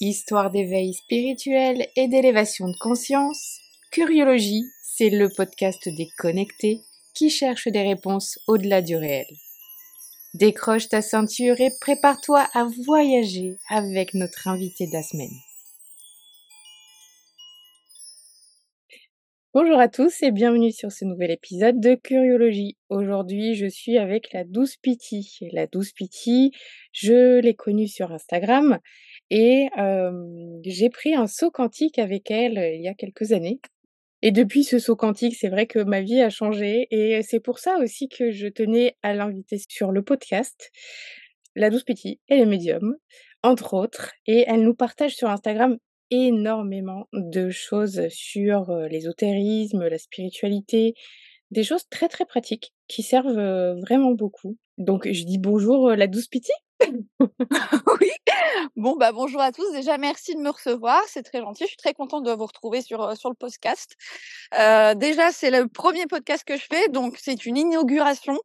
Histoire d'éveil spirituel et d'élévation de conscience, Curiologie, c'est le podcast des connectés qui cherchent des réponses au-delà du réel. Décroche ta ceinture et prépare-toi à voyager avec notre invité de la semaine. Bonjour à tous et bienvenue sur ce nouvel épisode de Curiologie. Aujourd'hui, je suis avec la douce Piti. La douce Piti, je l'ai connue sur Instagram et j'ai pris un saut quantique avec elle il y a quelques années. Et depuis ce saut quantique, c'est vrai que ma vie a changé et c'est pour ça aussi que je tenais à l'inviter sur le podcast. La douce Piti et les médiums, entre autres, et elle nous partage sur Instagram énormément de choses sur l'ésotérisme, la spiritualité, des choses très très pratiques qui servent vraiment beaucoup. Donc je dis bonjour la douce Piti. oui. Bon bah bonjour à tous. Déjà merci de me recevoir, c'est très gentil. Je suis très contente de vous retrouver sur sur le podcast. déjà c'est le premier podcast que je fais, donc c'est une inauguration.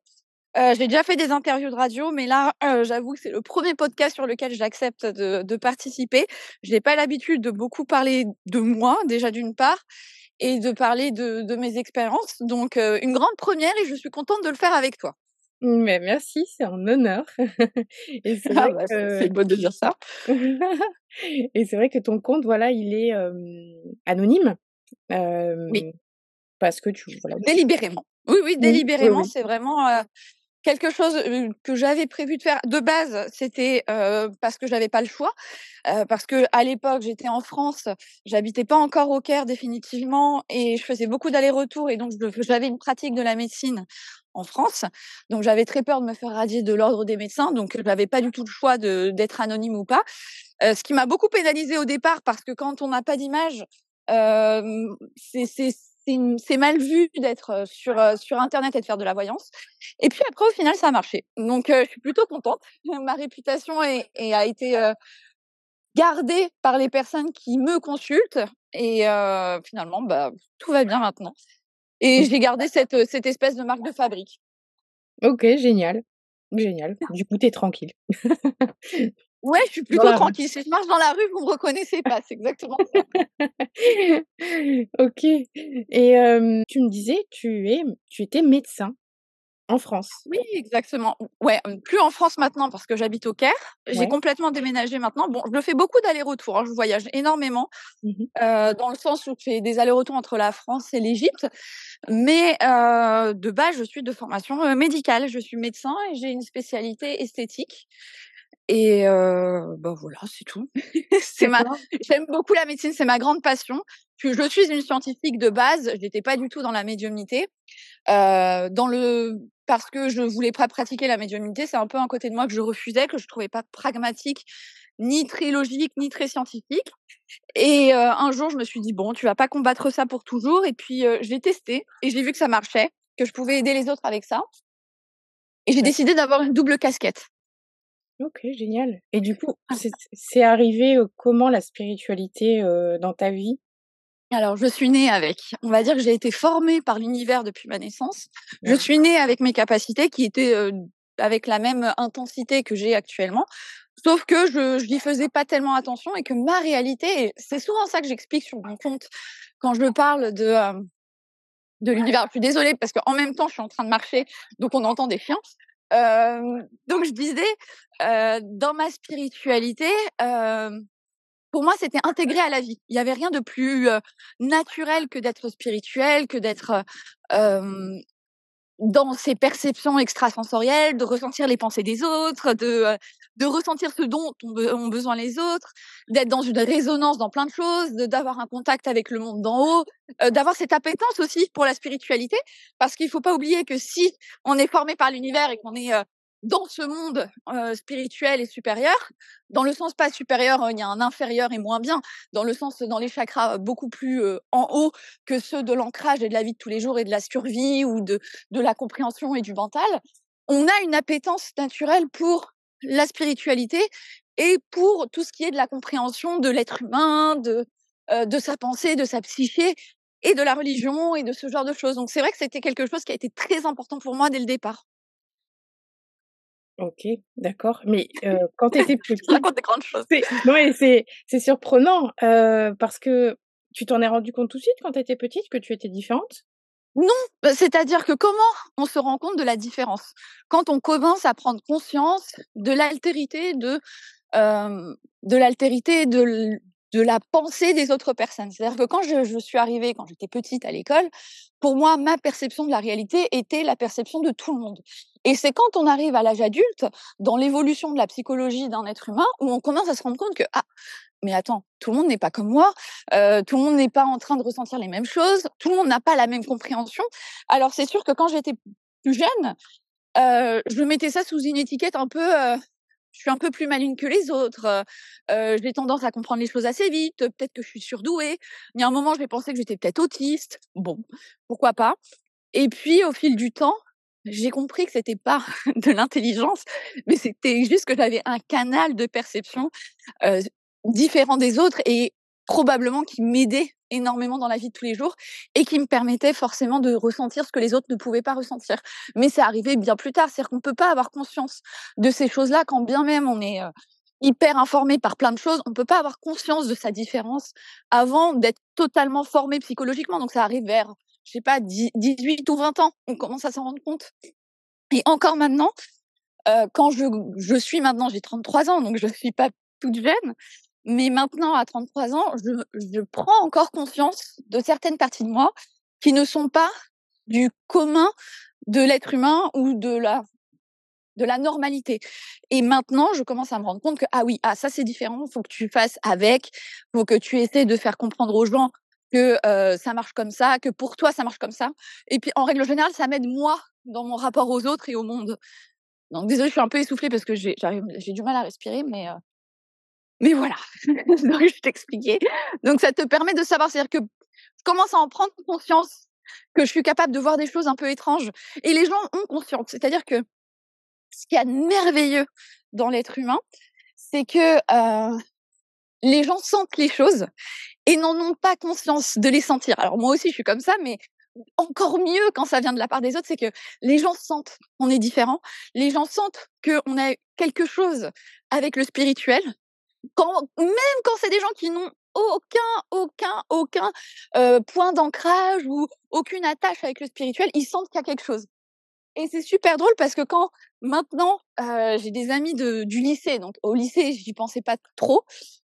Euh, j'ai déjà fait des interviews de radio, mais là, euh, j'avoue que c'est le premier podcast sur lequel j'accepte de, de, participer. Je n'ai pas l'habitude de beaucoup parler de moi, déjà d'une part, et de parler de, de mes expériences. Donc, euh, une grande première, et je suis contente de le faire avec toi. Mais merci, c'est un honneur. et c'est ah bah, que... bon de dire ça. et c'est vrai que ton compte, voilà, il est anonyme. oui. Parce que tu voilà. Délibérément. Oui, oui, délibérément, c'est vraiment quelque chose que j'avais prévu de faire de base, c'était parce que j'avais pas le choix, parce que à l'époque j'étais en France, j'habitais pas encore au Caire définitivement et je faisais beaucoup d'allers-retours et donc j'avais une pratique de la médecine en France, donc j'avais très peur de me faire radier de l'ordre des médecins, donc je n'avais pas du tout le choix d'être anonyme ou pas, ce qui m'a beaucoup pénalisé au départ parce que quand on n'a pas d'image, c'est c'est mal vu d'être sur, sur Internet et de faire de la voyance. Et puis après, au final, ça a marché. Donc, je suis plutôt contente. Ma réputation est, a été gardée par les personnes qui me consultent. Et finalement, bah, tout va bien maintenant. Et j'ai gardé cette, cette espèce de marque de fabrique. Ok, génial. Génial. Du coup, tu es tranquille. Ouais, je suis plutôt tranquille. Si je marche dans la rue, vous me reconnaissez pas. C'est exactement ça. ok. Et tu me disais, tu es, tu étais médecin en France. Oui, exactement. Ouais, plus en France maintenant parce que j'habite au Caire. J'ai complètement déménagé maintenant. Bon, je fais beaucoup d'allers-retours. Hein, je voyage énormément mmh dans le sens où je fais des allers-retours entre la France et l'Égypte. Mais de base, je suis de formation médicale. Je suis médecin et j'ai une spécialité esthétique. Et euh, bah voilà, c'est tout. c'est ma, j'aime beaucoup la médecine, c'est ma grande passion. Je, je suis une scientifique de base, je n'étais pas du tout dans la médiumnité. Euh, dans le, parce que je voulais pas pratiquer la médiumnité, c'est un peu un côté de moi que je refusais, que je trouvais pas pragmatique, ni très logique, ni très scientifique. Et euh, un jour, je me suis dit bon, tu vas pas combattre ça pour toujours. Et puis euh, j'ai testé et j'ai vu que ça marchait, que je pouvais aider les autres avec ça. Et j'ai décidé d'avoir une double casquette. OK, génial. Et du coup, ah. c'est arrivé, comment la spiritualité, dans ta vie? Alors, je suis née avec. On va dire que j'ai été formée par l'univers depuis ma naissance. Je suis née avec mes capacités qui étaient, avec la même intensité que j'ai actuellement, sauf que je n'y faisais pas tellement attention et que ma réalité c'est souvent ça que j'explique sur mon compte quand je parle de, de l'univers. Je suis désolée parce qu'en même temps, je suis en train de marcher, donc on entend des chiens donc je disais, dans ma spiritualité, pour moi, c'était intégré à la vie. Il n'y avait rien de plus naturel que d'être spirituel, que d'être dans ses perceptions extrasensorielles, de ressentir les pensées des autres, de, de ressentir ce dont ont besoin les autres, d'être dans une résonance dans plein de choses, d'avoir un contact avec le monde d'en haut, d'avoir cette appétence aussi pour la spiritualité, parce qu'il ne faut pas oublier que si on est formé par l'univers et qu'on est dans ce monde spirituel et supérieur, dans le sens pas supérieur, il y a un inférieur et moins bien, dans le sens dans les chakras beaucoup plus en haut que ceux de l'ancrage et de la vie de tous les jours et de la survie ou de, de la compréhension et du mental, on a une appétence naturelle pour la spiritualité et pour tout ce qui est de la compréhension de l'être humain, de, de sa pensée, de sa psyché et de la religion et de ce genre de choses. Donc c'est vrai que c'était quelque chose qui a été très important pour moi dès le départ. OK, d'accord. Mais quand tu étais petite Je raconte des grandes choses. c'est c'est surprenant, parce que tu t'en es rendu compte tout de suite quand tu étais petite que tu étais différente? Non, bah, c'est-à-dire que comment on se rend compte de la différence? Quand on commence à prendre conscience de l'altérité de, de l'altérité de de la pensée des autres personnes. C'est-à-dire que quand je, suis arrivée, quand j'étais petite à l'école, pour moi, ma perception de la réalité était la perception de tout le monde. Et c'est quand on arrive à l'âge adulte, dans l'évolution de la psychologie d'un être humain, où on commence à se rendre compte que, ah, mais attends, tout le monde n'est pas comme moi, euh, tout le monde n'est pas en train de ressentir les mêmes choses, tout le monde n'a pas la même compréhension. Alors c'est sûr que quand j'étais plus jeune, euh, je mettais ça sous une étiquette un peu euh, je suis un peu plus maligne que les autres, euh, j'ai tendance à comprendre les choses assez vite, peut-être que je suis surdouée. Il y a un moment, je vais que j'étais peut-être autiste. Bon, pourquoi pas. Et puis, au fil du temps, j'ai compris que c'était pas de l'intelligence, mais c'était juste que j'avais un canal de perception euh, différent des autres et probablement qui m'aidait énormément dans la vie de tous les jours et qui me permettait forcément de ressentir ce que les autres ne pouvaient pas ressentir. Mais c'est arrivé bien plus tard, c'est-à-dire qu'on ne peut pas avoir conscience de ces choses-là quand bien même on est hyper informé par plein de choses, on ne peut pas avoir conscience de sa différence avant d'être totalement formé psychologiquement. Donc ça arrive vers, je sais pas, 18 ou 20 ans, on commence à s'en rendre compte. Et encore maintenant, quand je, je suis maintenant, j'ai 33 ans, donc je ne suis pas toute jeune, mais maintenant, à 33 ans, je, je prends encore conscience de certaines parties de moi qui ne sont pas du commun de l'être humain ou de la de la normalité. Et maintenant, je commence à me rendre compte que ah oui, ah ça c'est différent, faut que tu fasses avec, faut que tu essaies de faire comprendre aux gens que euh, ça marche comme ça, que pour toi ça marche comme ça. Et puis en règle générale, ça m'aide moi dans mon rapport aux autres et au monde. Donc désolée, je suis un peu essoufflée parce que j'ai du mal à respirer, mais euh, mais voilà, donc je t'expliquais. Donc ça te permet de savoir, c'est-à-dire que je commence à en prendre conscience que je suis capable de voir des choses un peu étranges. Et les gens ont conscience. C'est-à-dire que ce qui est merveilleux dans l'être humain, c'est que les gens sentent les choses et n'en ont pas conscience de les sentir. Alors moi aussi, je suis comme ça, mais encore mieux quand ça vient de la part des autres, c'est que les gens sentent qu'on est différent, les gens sentent qu'on a quelque chose avec le spirituel, même quand c'est des gens qui n'ont aucun, aucun, aucun point d'ancrage ou aucune attache avec le spirituel, ils sentent qu'il y a quelque chose. Et c'est super drôle parce que quand maintenant j'ai des amis du lycée, donc au lycée j'y pensais pas trop,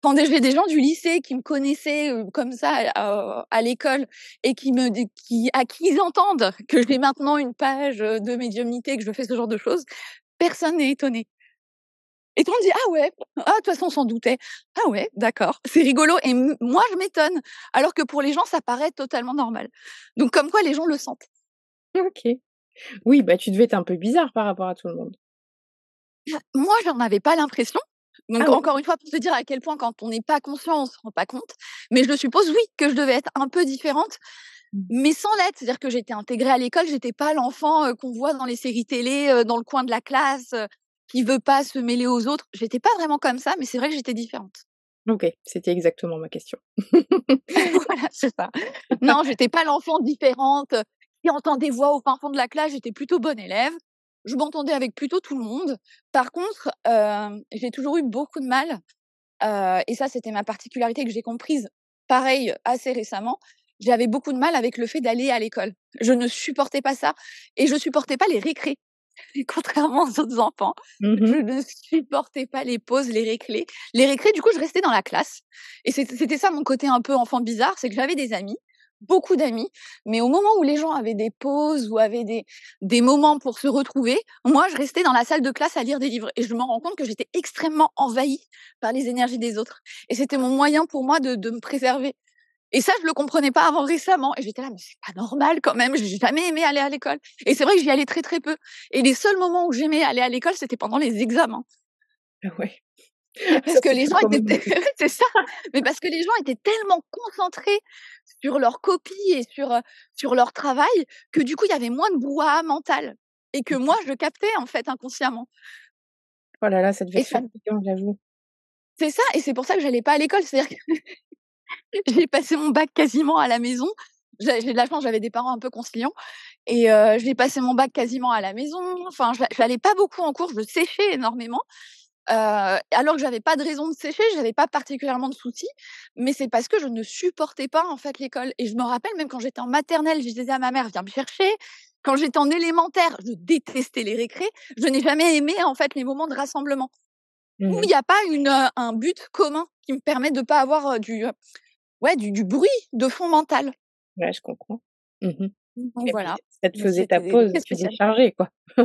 quand j'ai des gens du lycée qui me connaissaient comme ça à, l'école et qui me qui à qui ils entendent que j'ai maintenant une page de médiumnité que je fais ce genre de choses, personne n'est étonné. Et tout le monde dit ah ouais, ah de toute façon on s'en doutait. Ah ouais, d'accord, c'est rigolo. Et moi je m'étonne, alors que pour les gens ça paraît totalement normal. Donc comme quoi les gens le sentent. Ok. Oui, bah tu devais être un peu bizarre par rapport à tout le monde. Bah, moi j'en avais pas l'impression. Donc ah encore une fois pour te dire à quel point quand on n'est pas conscient on se rend pas compte. Mais je suppose oui que je devais être un peu différente mmh. mais sans l'être. C'est-à-dire que j'étais intégrée à l'école, j'étais pas l'enfant qu'on voit dans les séries télé, dans le coin de la classe, qui veut pas se mêler aux autres. J'étais pas vraiment comme ça, mais c'est vrai que j'étais différente. Ok, c'était exactement ma question. voilà, c'est ça. Non, j'étais pas l'enfant différente qui entend des voix au fin fond de la classe. J'étais plutôt bonne élève. Je m'entendais avec plutôt tout le monde. Par contre, euh, j'ai toujours eu beaucoup de mal. Euh, et ça, c'était ma particularité que j'ai comprise, pareil, assez récemment. J'avais beaucoup de mal avec le fait d'aller à l'école. Je ne supportais pas ça. Et je supportais pas les récrés. contrairement aux autres enfants, mmh je ne supportais pas les pauses, les récrés. Les récrés, du coup, je restais dans la classe. Et c'était ça mon côté un peu enfant bizarre, c'est que j'avais des amis, beaucoup d'amis, mais au moment où les gens avaient des pauses ou avaient des, des moments pour se retrouver, moi, je restais dans la salle de classe à lire des livres. Et je me rends compte que j'étais extrêmement envahie par les énergies des autres. Et c'était mon moyen pour moi de, de me préserver. Et ça, je le comprenais pas avant récemment. Et j'étais là, mais c'est pas normal quand même. J'ai jamais aimé aller à l'école. Et c'est vrai que j'y allais très très peu. Et les seuls moments où j'aimais aller à l'école, c'était pendant les examens. Ah ouais. Parce que les gens étaient, c'est ça. Mais parce que les gens étaient tellement concentrés sur leur copie et sur sur leur travail que du coup, il y avait moins de brouhaha mental et que moi, je captais en fait inconsciemment. Oh là là, ça devait être j'avoue. C'est ça, et c'est pour ça que j'allais pas à l'école. C'est-à-dire que j'ai passé mon bac quasiment à la maison. j'ai de la chance, j'avais des parents un peu conciliants et j'ai passé mon bac quasiment à la maison. Enfin, je n'allais pas beaucoup en cours, je séchais énormément. alors que j'avais pas de raison de sécher, j'avais pas particulièrement de soucis, mais c'est parce que je ne supportais pas en fait l'école. Et je me rappelle même quand j'étais en maternelle, je disais à ma mère viens me chercher. Quand j'étais en élémentaire, je détestais les récrés. Je n'ai jamais aimé en fait les moments de rassemblement où mmh il n'y a pas une, un but commun qui me permet de pas avoir du, ouais, du, du bruit de fond mental? Ouais, je comprends. Mmh voilà. Ça te faisait ta pause, tu déchargeais, quoi.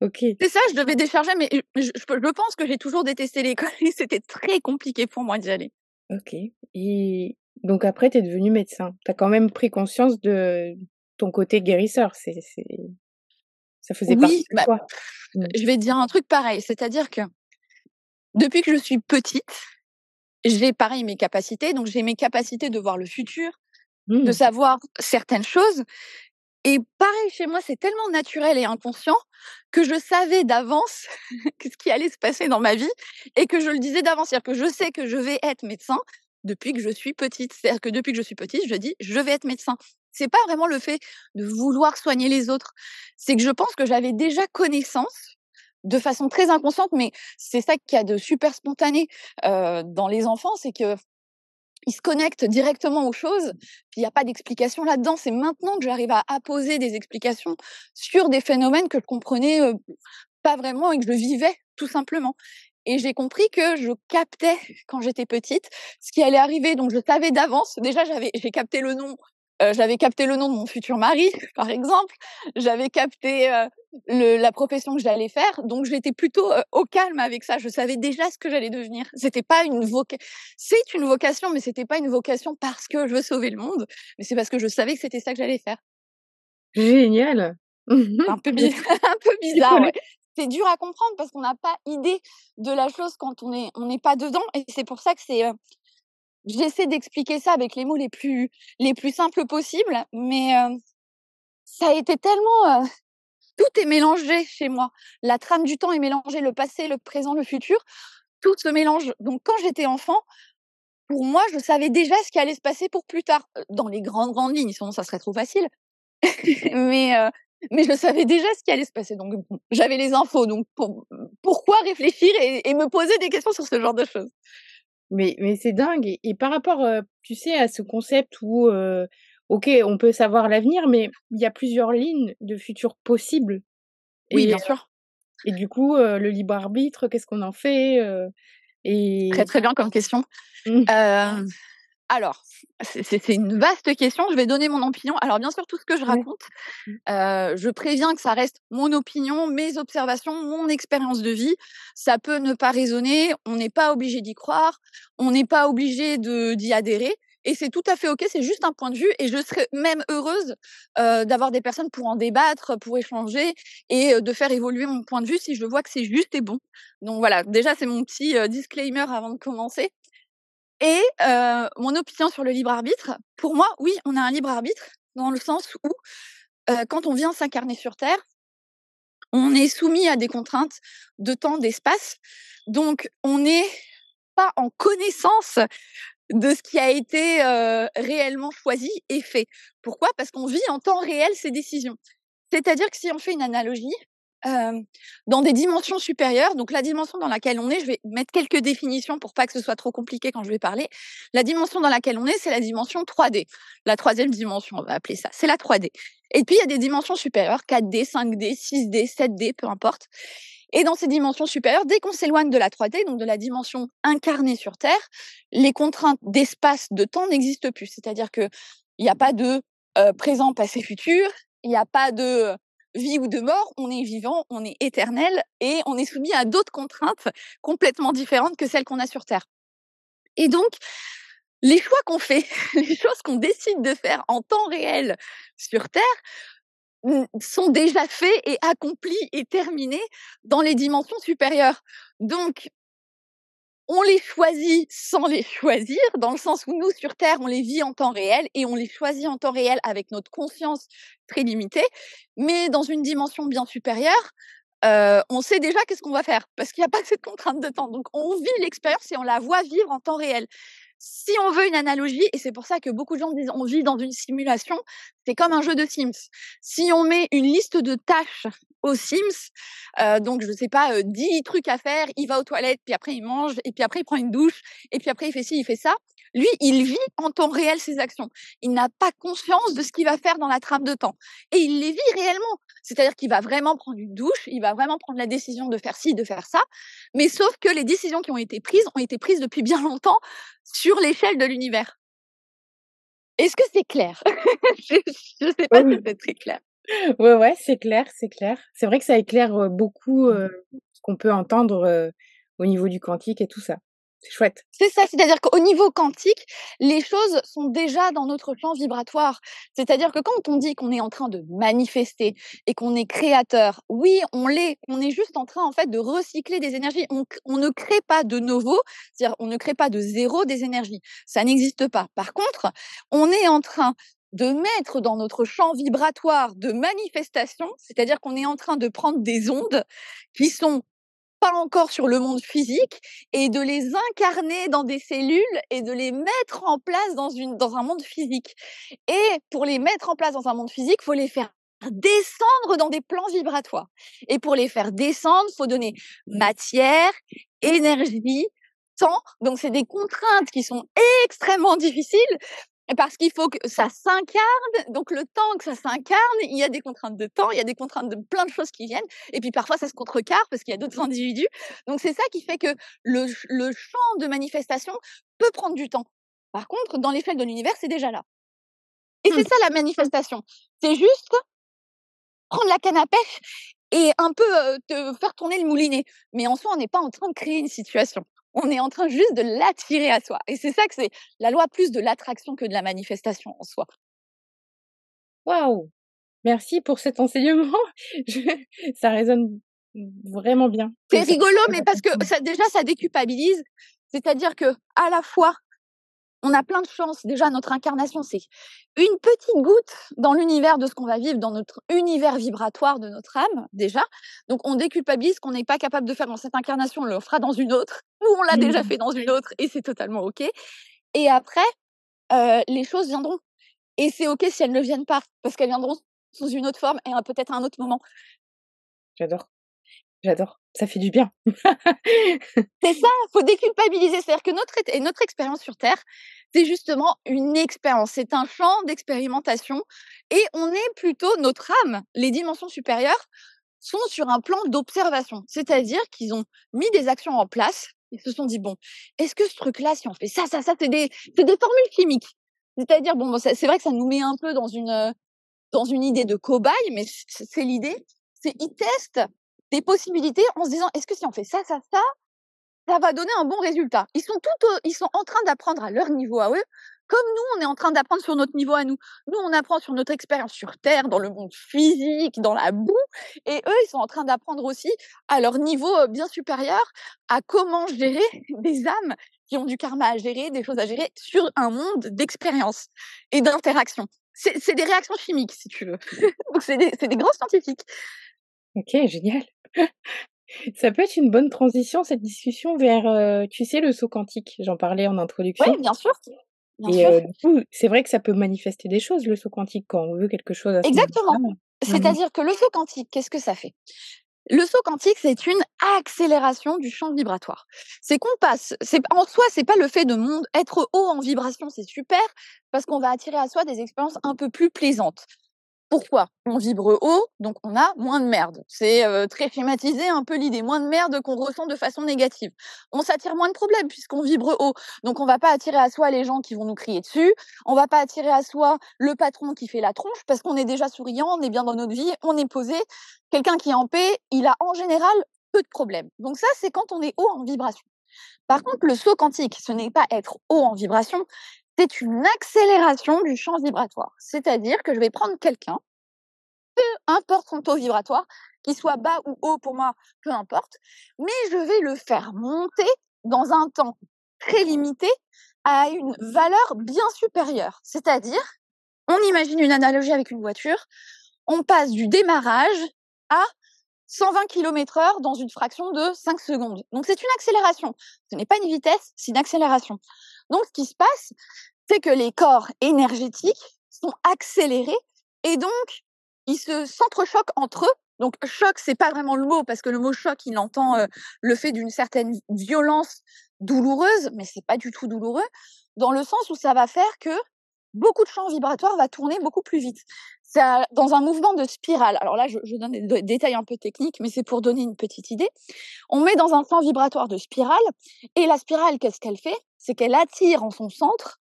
ok. C'est ça, je devais décharger, mais je, je, pense que j'ai toujours détesté l'école et c'était très compliqué pour moi d'y aller. Ok. Et donc après, tu es devenu médecin. Tu as quand même pris conscience de ton côté guérisseur. C'est, Ça faisait partie de bah, toi. Mmh. Je vais te dire un truc pareil, c'est-à-dire que depuis que je suis petite, j'ai pareil mes capacités, donc j'ai mes capacités de voir le futur, de mmh. savoir certaines choses. Et pareil, chez moi, c'est tellement naturel et inconscient que je savais d'avance ce qui allait se passer dans ma vie et que je le disais d'avance. C'est-à-dire que je sais que je vais être médecin depuis que je suis petite. C'est-à-dire que depuis que je suis petite, je dis je vais être médecin. C'est pas vraiment le fait de vouloir soigner les autres. C'est que je pense que j'avais déjà connaissance de façon très inconsciente, mais c'est ça qui a de super spontané euh, dans les enfants, c'est que ils se connectent directement aux choses, il n'y a pas d'explication là-dedans. C'est maintenant que j'arrive à apposer des explications sur des phénomènes que je comprenais pas vraiment et que je vivais tout simplement. Et j'ai compris que je captais quand j'étais petite ce qui allait arriver. Donc je savais d'avance. Déjà, j'avais, j'ai capté le nom euh, j'avais capté le nom de mon futur mari, par exemple. J'avais capté euh, le, la profession que j'allais faire. Donc, j'étais plutôt euh, au calme avec ça. Je savais déjà ce que j'allais devenir. C'était pas une vocation. C'est une vocation, mais c'était pas une vocation parce que je veux sauver le monde. Mais c'est parce que je savais que c'était ça que j'allais faire. Génial. un peu, un peu bizarre. C'est dur à comprendre parce qu'on n'a pas idée de la chose quand on on n'est pas dedans. Et c'est pour ça que c'est j'essaie d'expliquer ça avec les mots les plus les plus simples possibles, mais ça a été tellement tout est mélangé chez moi. La trame du temps est mélangée, le passé, le présent, le futur, tout se mélange. Donc quand j'étais enfant, pour moi, je savais déjà ce qui allait se passer pour plus tard, dans les grandes grandes lignes. Sinon, ça serait trop facile. mais mais je savais déjà ce qui allait se passer. Donc j'avais les infos. Donc pourquoi réfléchir et, et me poser des questions sur ce genre de choses? Mais, mais c'est dingue. Et, par rapport, tu sais, à ce concept où, OK, on peut savoir l'avenir, mais il y a plusieurs lignes de futur possibles. Oui, bien sûr. Et du coup, le libre arbitre, qu'est-ce qu'on en fait et... Très très bien comme question. Mmh. Alors, c'est une vaste question. Je vais donner mon opinion. Alors, bien sûr, tout ce que je raconte, mmh. je préviens que ça reste mon opinion, mes observations, mon expérience de vie. Ça peut ne pas résonner. On n'est pas obligé d'y croire. On n'est pas obligé d'y adhérer. Et c'est tout à fait OK, c'est juste un point de vue. Et je serais même heureuse d'avoir des personnes pour en débattre, pour échanger et de faire évoluer mon point de vue si je vois que c'est juste et bon. Donc voilà, déjà, c'est mon petit disclaimer avant de commencer. Et mon opinion sur le libre arbitre, pour moi, oui, on a un libre arbitre dans le sens où quand on vient s'incarner sur Terre, on est soumis à des contraintes de temps, d'espace. Donc, on n'est pas en connaissance de ce qui a été réellement choisi et fait. Pourquoi? Parce qu'on vit en temps réel ces décisions. C'est-à-dire que si on fait une analogie, dans des dimensions supérieures. Donc la dimension dans laquelle on est, je vais mettre quelques définitions pour pas que ce soit trop compliqué quand je vais parler. La dimension dans laquelle on est, c'est la dimension 3D. La troisième dimension, on va appeler ça, c'est la 3D. Et puis il y a des dimensions supérieures, 4D, 5D, 6D, 7D, peu importe. Et dans ces dimensions supérieures, dès qu'on s'éloigne de la 3D, donc de la dimension incarnée sur Terre, les contraintes d'espace, de temps n'existent plus. C'est-à-dire que il n'y a pas de présent, passé, futur. Il n'y a pas de vie ou de mort, on est vivant, on est éternel et on est soumis à d'autres contraintes complètement différentes que celles qu'on a sur Terre. Et donc, les choix qu'on fait, les choses qu'on décide de faire en temps réel sur Terre sont déjà faits et accomplis et terminés dans les dimensions supérieures. Donc, on les choisit sans les choisir, dans le sens où nous, sur Terre, on les vit en temps réel et on les choisit en temps réel avec notre conscience très limitée. Mais dans une dimension bien supérieure, euh, on sait déjà qu'est-ce qu'on va faire parce qu'il n'y a pas cette contrainte de temps. Donc, on vit l'expérience et on la voit vivre en temps réel. Si on veut une analogie, et c'est pour ça que beaucoup de gens disent on vit dans une simulation, c'est comme un jeu de Sims. Si on met une liste de tâches aux Sims, euh, donc je ne sais pas, euh, 10 trucs à faire, il va aux toilettes, puis après il mange, et puis après il prend une douche, et puis après il fait ci, il fait ça. Lui, il vit en temps réel ses actions. Il n'a pas conscience de ce qu'il va faire dans la trame de temps. Et il les vit réellement. C'est-à-dire qu'il va vraiment prendre une douche, il va vraiment prendre la décision de faire ci, de faire ça. Mais sauf que les décisions qui ont été prises ont été prises depuis bien longtemps sur l'échelle de l'univers. Est-ce que c'est clair? Je ne sais pas si c'est très clair. Ouais, ouais, c'est clair, c'est clair. C'est vrai que ça éclaire beaucoup ce qu'on peut entendre au niveau du quantique et tout ça. C'est chouette. C'est ça, c'est-à-dire qu'au niveau quantique, les choses sont déjà dans notre champ vibratoire. C'est-à-dire que quand on dit qu'on est en train de manifester et qu'on est créateur, oui, on l'est. On est juste en train en fait de recycler des énergies. On, on ne crée pas de nouveau, c'est-à-dire on ne crée pas de zéro des énergies. Ça n'existe pas. Par contre, on est en train de mettre dans notre champ vibratoire de manifestation, c'est-à-dire qu'on est en train de prendre des ondes qui sont pas encore sur le monde physique et de les incarner dans des cellules et de les mettre en place dans, une, dans un monde physique. Et pour les mettre en place dans un monde physique, faut les faire descendre dans des plans vibratoires. Et pour les faire descendre, faut donner matière, énergie, temps. Donc c'est des contraintes qui sont extrêmement difficiles parce qu'il faut que ça s'incarne. Donc, le temps que ça s'incarne, il y a des contraintes de temps, il y a des contraintes de plein de choses qui viennent. Et puis, parfois, ça se contrecarre parce qu'il y a d'autres individus. Donc, c'est ça qui fait que le, le champ de manifestation peut prendre du temps. Par contre, dans l'échelle de l'univers, c'est déjà là. Et c'est mmh. ça la manifestation. C'est juste prendre la canne à pêche et un peu te faire tourner le moulinet. Mais en soi, on n'est pas en train de créer une situation on est en train juste de l'attirer à soi. Et c'est ça que c'est la loi plus de l'attraction que de la manifestation en soi. Waouh Merci pour cet enseignement. Ça résonne vraiment bien. C'est rigolo, mais parce que ça, déjà, ça déculpabilise. C'est-à-dire que à la fois, on a plein de chance. Déjà, notre incarnation, c'est une petite goutte dans l'univers de ce qu'on va vivre, dans notre univers vibratoire de notre âme, déjà. Donc, on déculpabilise qu'on n'est pas capable de faire dans cette incarnation, on le fera dans une autre, ou on l'a déjà mmh. fait dans une autre, et c'est totalement OK. Et après, euh, les choses viendront. Et c'est OK si elles ne viennent pas, parce qu'elles viendront sous une autre forme et peut-être à un autre moment. J'adore. J'adore. Ça fait du bien. c'est ça, faut déculpabiliser. C'est-à-dire que notre, notre expérience sur Terre, c'est justement une expérience. C'est un champ d'expérimentation. Et on est plutôt, notre âme, les dimensions supérieures, sont sur un plan d'observation. C'est-à-dire qu'ils ont mis des actions en place. Ils se sont dit, bon, est-ce que ce truc-là, si on fait ça, ça, ça, c'est des, des formules chimiques. C'est-à-dire, bon, c'est vrai que ça nous met un peu dans une, dans une idée de cobaye, mais c'est l'idée. C'est ils testent des possibilités en se disant est-ce que si on fait ça, ça, ça, ça va donner un bon résultat? Ils sont tout, ils sont en train d'apprendre à leur niveau à eux, comme nous, on est en train d'apprendre sur notre niveau à nous. Nous, on apprend sur notre expérience sur Terre, dans le monde physique, dans la boue, et eux, ils sont en train d'apprendre aussi à leur niveau euh, bien supérieur à comment gérer des âmes qui ont du karma à gérer, des choses à gérer sur un monde d'expérience et d'interaction. C'est des réactions chimiques, si tu veux. Donc, c'est des, des grands scientifiques. Ok, génial. Ça peut être une bonne transition, cette discussion, vers, tu sais, le saut quantique. J'en parlais en introduction. Oui, bien sûr. et du coup, c'est vrai que ça peut manifester des choses, le saut quantique, quand on veut quelque chose. À Exactement. Mmh C'est-à-dire que le saut quantique, qu'est-ce que ça fait? Le saut quantique, c'est une accélération du champ vibratoire. C'est qu'on passe, c'est en soi, c'est pas le fait de monde être haut en vibration, c'est super parce qu'on va attirer à soi des expériences un peu plus plaisantes. Pourquoi On vibre haut, donc on a moins de merde. C'est très schématisé un peu l'idée, moins de merde qu'on ressent de façon négative. On s'attire moins de problèmes puisqu'on vibre haut. Donc on va pas attirer à soi les gens qui vont nous crier dessus, on va pas attirer à soi le patron qui fait la tronche parce qu'on est déjà souriant, on est bien dans notre vie, on est posé. Quelqu'un qui est en paix, il a en général peu de problèmes. Donc ça, c'est quand on est haut en vibration. Par contre, le saut quantique, ce n'est pas être haut en vibration, c'est une accélération du champ vibratoire. C'est-à-dire que je vais prendre quelqu'un, peu importe son taux vibratoire, qu'il soit bas ou haut pour moi, peu importe, mais je vais le faire monter dans un temps très limité à une valeur bien supérieure. C'est-à-dire, on imagine une analogie avec une voiture, on passe du démarrage à 120 km/h dans une fraction de 5 secondes. Donc c'est une accélération. Ce n'est pas une vitesse, c'est une accélération. Donc ce qui se passe, c'est que les corps énergétiques sont accélérés et donc ils se s'entrechoquent entre eux. Donc choc, c'est pas vraiment le mot parce que le mot choc, il entend euh, le fait d'une certaine violence douloureuse, mais c'est pas du tout douloureux dans le sens où ça va faire que beaucoup de champs vibratoires va tourner beaucoup plus vite. C'est dans un mouvement de spirale. Alors là, je, donne des détails un peu techniques, mais c'est pour donner une petite idée. On met dans un champ vibratoire de spirale, et la spirale, qu'est-ce qu'elle fait? C'est qu'elle attire en son centre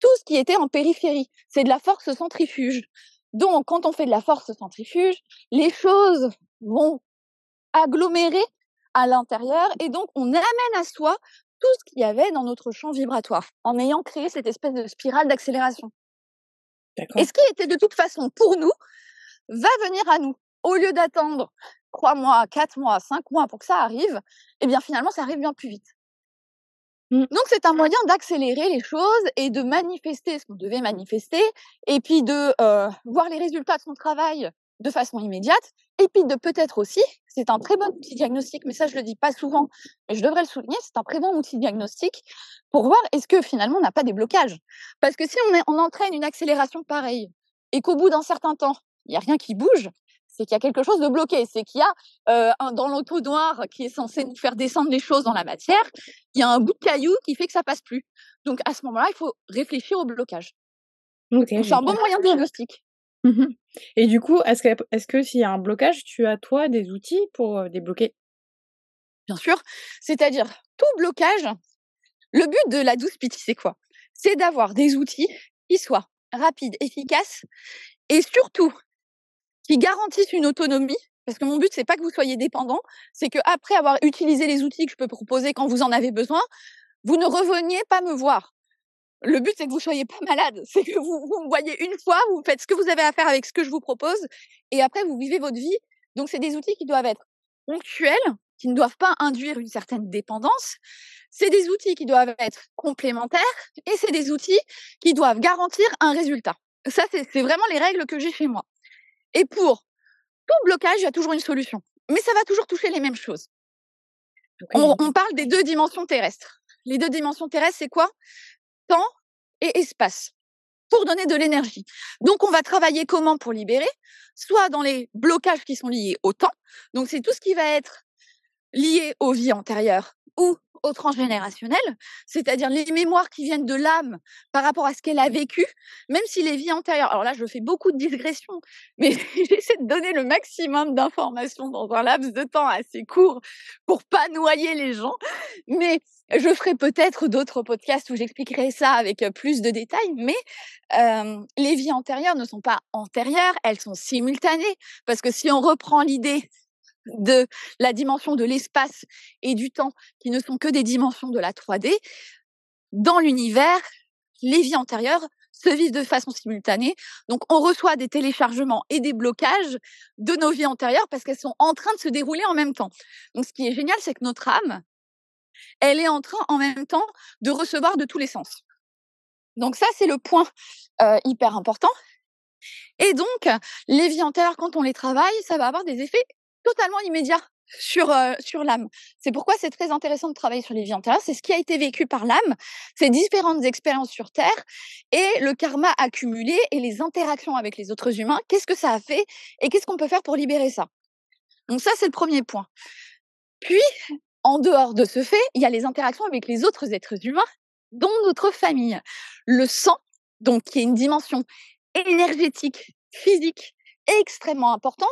tout ce qui était en périphérie. C'est de la force centrifuge. Donc, quand on fait de la force centrifuge, les choses vont agglomérer à l'intérieur, et donc on amène à soi tout ce qu'il y avait dans notre champ vibratoire, en ayant créé cette espèce de spirale d'accélération. Et ce qui était de toute façon pour nous, va venir à nous. Au lieu d'attendre trois mois, quatre mois, cinq mois pour que ça arrive, eh bien finalement, ça arrive bien plus vite. Mmh. Donc c'est un moyen d'accélérer les choses et de manifester ce qu'on devait manifester, et puis de voir les résultats de son travail de façon immédiate, et puis de peut-être aussi, c'est un très bon outil diagnostic, mais ça je le dis pas souvent, mais je devrais le souligner, c'est un très bon outil diagnostic pour voir est-ce que finalement on n'a pas des blocages. Parce que si on, on entraîne une accélération pareille et qu'au bout d'un certain temps, il n'y a rien qui bouge, c'est qu'il y a quelque chose de bloqué, c'est qu'il y a euh, un, dans l'auto-noir qui est censé nous faire descendre les choses dans la matière, il y a un bout de caillou qui fait que ça passe plus. Donc à ce moment-là, il faut réfléchir au blocage. c'est un bon moyen de diagnostic. Mmh Et du coup, est-ce que, s'il y a un blocage, tu as toi des outils pour débloquer? Bien sûr. C'est-à-dire, tout blocage, le but de la douce pitié, c'est quoi? C'est d'avoir des outils qui soient rapides, efficaces et surtout qui garantissent une autonomie. Parce que mon but, c'est pas que vous soyez dépendant, c'est que après avoir utilisé les outils que je peux proposer quand vous en avez besoin, vous ne reveniez pas me voir. Le but, c'est que vous soyez pas malade. C'est que vous, vous me voyez une fois, vous faites ce que vous avez à faire avec ce que je vous propose, et après, vous vivez votre vie. Donc, c'est des outils qui doivent être ponctuels, qui ne doivent pas induire une certaine dépendance. C'est des outils qui doivent être complémentaires, et c'est des outils qui doivent garantir un résultat. Ça, c'est vraiment les règles que j'ai chez moi. Et pour tout blocage, il y a toujours une solution. Mais ça va toujours toucher les mêmes choses. On, on parle des deux dimensions terrestres. Les deux dimensions terrestres, c'est quoi? Temps et espace pour donner de l'énergie. Donc, on va travailler comment pour libérer? Soit dans les blocages qui sont liés au temps. Donc, c'est tout ce qui va être lié aux vies antérieures ou au transgénérationnel, c'est-à-dire les mémoires qui viennent de l'âme par rapport à ce qu'elle a vécu, même si les vies antérieures. Alors là, je fais beaucoup de digressions, mais j'essaie de donner le maximum d'informations dans un laps de temps assez court pour pas noyer les gens. Mais je ferai peut-être d'autres podcasts où j'expliquerai ça avec plus de détails, mais les vies antérieures ne sont pas antérieures, elles sont simultanées. Parce que si on reprend l'idée de la dimension de l'espace et du temps, qui ne sont que des dimensions de la 3D, dans l'univers, les vies antérieures se vivent de façon simultanée. Donc, on reçoit des téléchargements et des blocages de nos vies antérieures parce qu'elles sont en train de se dérouler en même temps. Donc, ce qui est génial, c'est que notre âme, elle est en train en même temps de recevoir de tous les sens. Donc ça, c'est le point euh, hyper important. Et donc, les vies antérieures, quand on les travaille, ça va avoir des effets totalement immédiats sur, euh, sur l'âme. C'est pourquoi c'est très intéressant de travailler sur les vies antérieures. C'est ce qui a été vécu par l'âme, ces différentes expériences sur Terre et le karma accumulé et les interactions avec les autres humains. Qu'est-ce que ça a fait et qu'est-ce qu'on peut faire pour libérer ça? Donc ça, c'est le premier point. Puis, en dehors de ce fait, il y a les interactions avec les autres êtres humains, dont notre famille. Le sang, donc qui est une dimension énergétique, physique, extrêmement importante.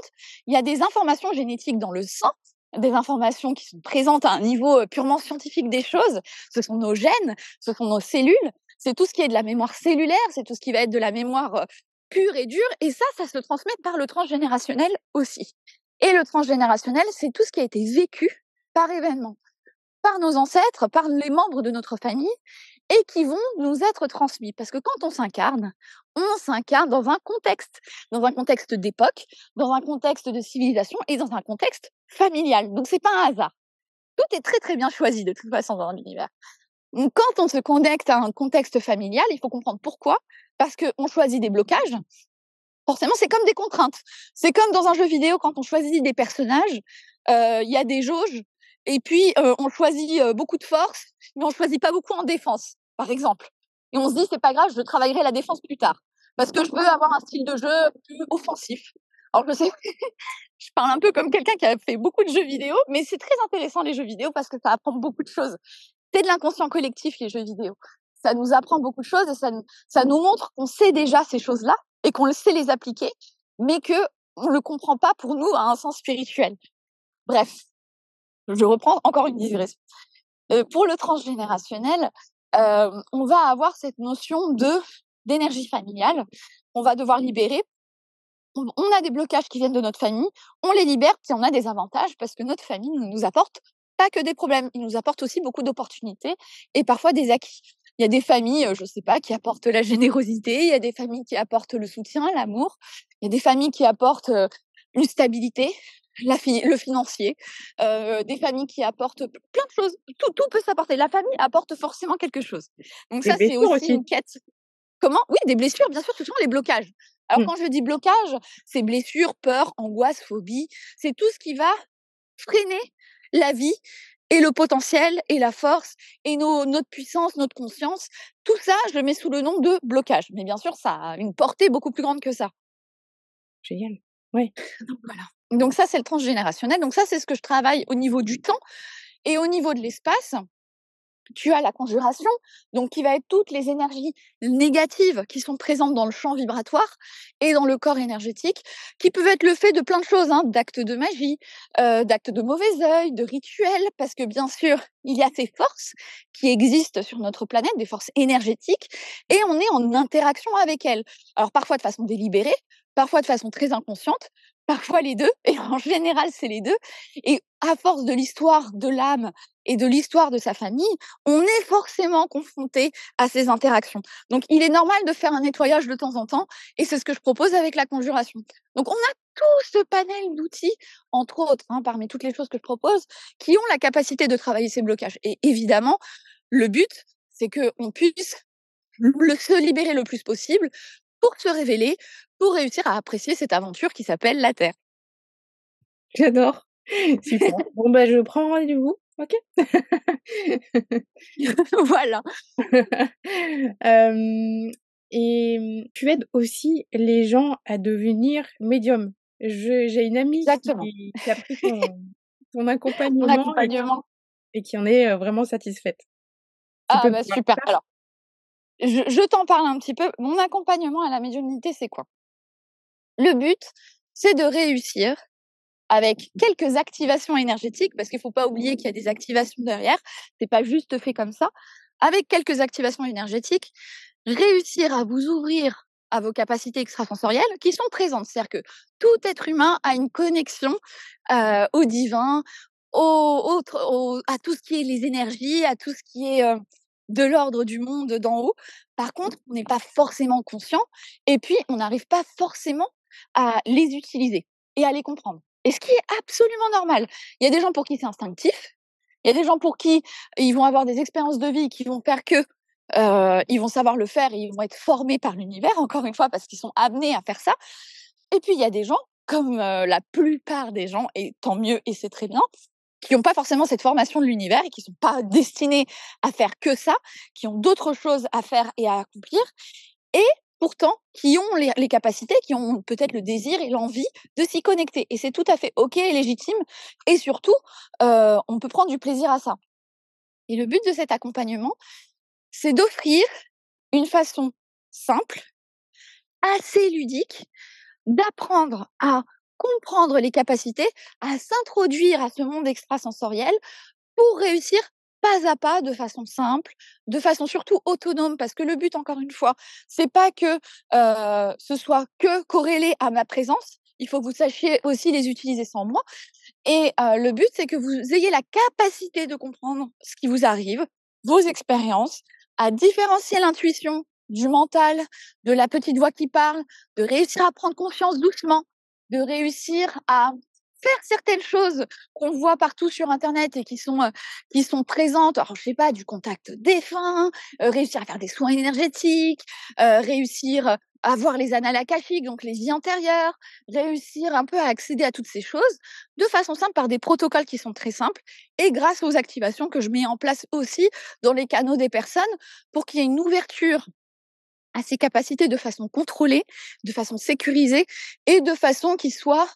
Il y a des informations génétiques dans le sang, des informations qui sont présentes à un niveau purement scientifique des choses. Ce sont nos gènes, ce sont nos cellules, c'est tout ce qui est de la mémoire cellulaire, c'est tout ce qui va être de la mémoire pure et dure. Et ça, ça se transmet par le transgénérationnel aussi. Et le transgénérationnel, c'est tout ce qui a été vécu par événement, par nos ancêtres, par les membres de notre famille, et qui vont nous être transmis. Parce que quand on s'incarne, on s'incarne dans un contexte, dans un contexte d'époque, dans un contexte de civilisation et dans un contexte familial. Donc c'est pas un hasard. Tout est très très bien choisi de toute façon dans l'univers. Donc quand on se connecte à un contexte familial, il faut comprendre pourquoi. Parce qu'on choisit des blocages forcément, c'est comme des contraintes. C'est comme dans un jeu vidéo quand on choisit des personnages, il y a des jauges et puis on choisit beaucoup de force, mais on choisit pas beaucoup en défense, par exemple. Et on se dit c'est pas grave, je travaillerai la défense plus tard parce que je veux avoir un style de jeu plus offensif. Alors je sais, je parle un peu comme quelqu'un qui a fait beaucoup de jeux vidéo, mais c'est très intéressant les jeux vidéo parce que ça apprend beaucoup de choses. C'est de l'inconscient collectif les jeux vidéo. Ça nous apprend beaucoup de choses et ça, ça nous montre qu'on sait déjà ces choses-là et qu'on sait les appliquer, mais que on le comprend pas pour nous à un sens spirituel. Bref, je reprends encore une digression. Euh, pour le transgénérationnel, euh, on va avoir cette notion de d'énergie familiale. On va devoir libérer. On, a des blocages qui viennent de notre famille, on les libère, puis on a des avantages parce que notre famille nous apporte pas que des problèmes, il nous apporte aussi beaucoup d'opportunités et parfois des acquis. Il y a des familles, je sais pas, qui apportent la générosité, il y a des familles qui apportent le soutien, l'amour, il y a des familles qui apportent une stabilité, la le financier, euh, des familles qui apportent plein de choses. Tout, tout peut s'apporter. La famille apporte forcément quelque chose. Donc ça, c'est aussi, une quête. Comment? Oui, des blessures, bien sûr, ce sont les blocages. Alors mmh. quand je dis blocage, c'est blessures, peur, angoisse, phobie. C'est tout ce qui va freiner la vie et le potentiel et la force et nos, notre puissance, notre conscience. Tout ça, je le mets sous le nom de blocage. Mais bien sûr, ça a une portée beaucoup plus grande que ça. Génial. Oui. Donc voilà. Donc ça, c'est le transgénérationnel. Donc ça, c'est ce que je travaille au niveau du temps et au niveau de l'espace. Tu as la conjuration, donc qui va être toutes les énergies négatives qui sont présentes dans le champ vibratoire et dans le corps énergétique, qui peuvent être le fait de plein de choses, hein, d'actes de magie, euh, d'actes de mauvais œil, de rituels, parce que bien sûr, il y a ces forces qui existent sur notre planète, des forces énergétiques, et on est en interaction avec elles. Alors parfois de façon délibérée, parfois de façon très inconsciente, parfois les deux, et en général c'est les deux. Et à force de l'histoire de l'âme et de l'histoire de sa famille, on est forcément confronté à ces interactions. Donc il est normal de faire un nettoyage de temps en temps, et c'est ce que je propose avec la conjuration. Donc on a tout ce panel d'outils, entre autres, hein, parmi toutes les choses que je propose, qui ont la capacité de travailler ces blocages. Et évidemment, le but, c'est qu'on puisse se libérer le plus possible pour se révéler, pour réussir à apprécier cette aventure qui s'appelle la Terre. J'adore. Super. bon, ben, je prends rendez-vous. Ok? voilà. et tu aides aussi les gens à devenir médium. J'ai une amie qui, a pris ton, accompagnement, Et, qui, en est vraiment satisfaite. ah, bah super. Alors, je, t'en parle un petit peu. Mon accompagnement à la médiumnité, c'est quoi? Le but, c'est de réussir avec quelques activations énergétiques, parce qu'il ne faut pas oublier qu'il y a des activations derrière. C'est pas juste fait comme ça. Avec quelques activations énergétiques, réussir à vous ouvrir à vos capacités extrasensorielles qui sont présentes. C'est-à-dire que tout être humain a une connexion euh, au divin, au, à tout ce qui est les énergies, à tout ce qui est euh, de l'ordre du monde d'en haut. Par contre, on n'est pas forcément conscient et puis on n'arrive pas forcément à les utiliser et à les comprendre. Et ce qui est absolument normal. Il y a des gens pour qui c'est instinctif. Il y a des gens pour qui ils vont avoir des expériences de vie qui vont faire que euh, ils vont savoir le faire et ils vont être formés par l'univers, encore une fois, parce qu'ils sont amenés à faire ça. Et puis, il y a des gens, comme euh, la plupart des gens, et tant mieux, et c'est très bien, qui n'ont pas forcément cette formation de l'univers et qui sont pas destinés à faire que ça, qui ont d'autres choses à faire et à accomplir, et pourtant qui ont les, capacités, qui ont peut-être le désir et l'envie de s'y connecter. Et c'est tout à fait OK et légitime. Et surtout, on peut prendre du plaisir à ça. Et le but de cet accompagnement, c'est d'offrir une façon simple, assez ludique, d'apprendre à comprendre les capacités, à s'introduire à ce monde extrasensoriel pour réussir pas à pas, de façon simple, de façon surtout autonome, parce que le but, encore une fois, c'est pas que ce soit que corrélé à ma présence. Il faut que vous sachiez aussi les utiliser sans moi. Et le but, c'est que vous ayez la capacité de comprendre ce qui vous arrive, vos expériences, à différencier l'intuition du mental, de la petite voix qui parle, de réussir à prendre confiance doucement, de réussir à certaines choses qu'on voit partout sur Internet et qui sont, qui sont présentes. Alors, je sais pas, du contact défunt, réussir à faire des soins énergétiques, réussir à avoir les annales donc les vies antérieures, réussir un peu à accéder à toutes ces choses de façon simple par des protocoles qui sont très simples et grâce aux activations que je mets en place aussi dans les canaux des personnes pour qu'il y ait une ouverture à ces capacités de façon contrôlée, de façon sécurisée et de façon qui soit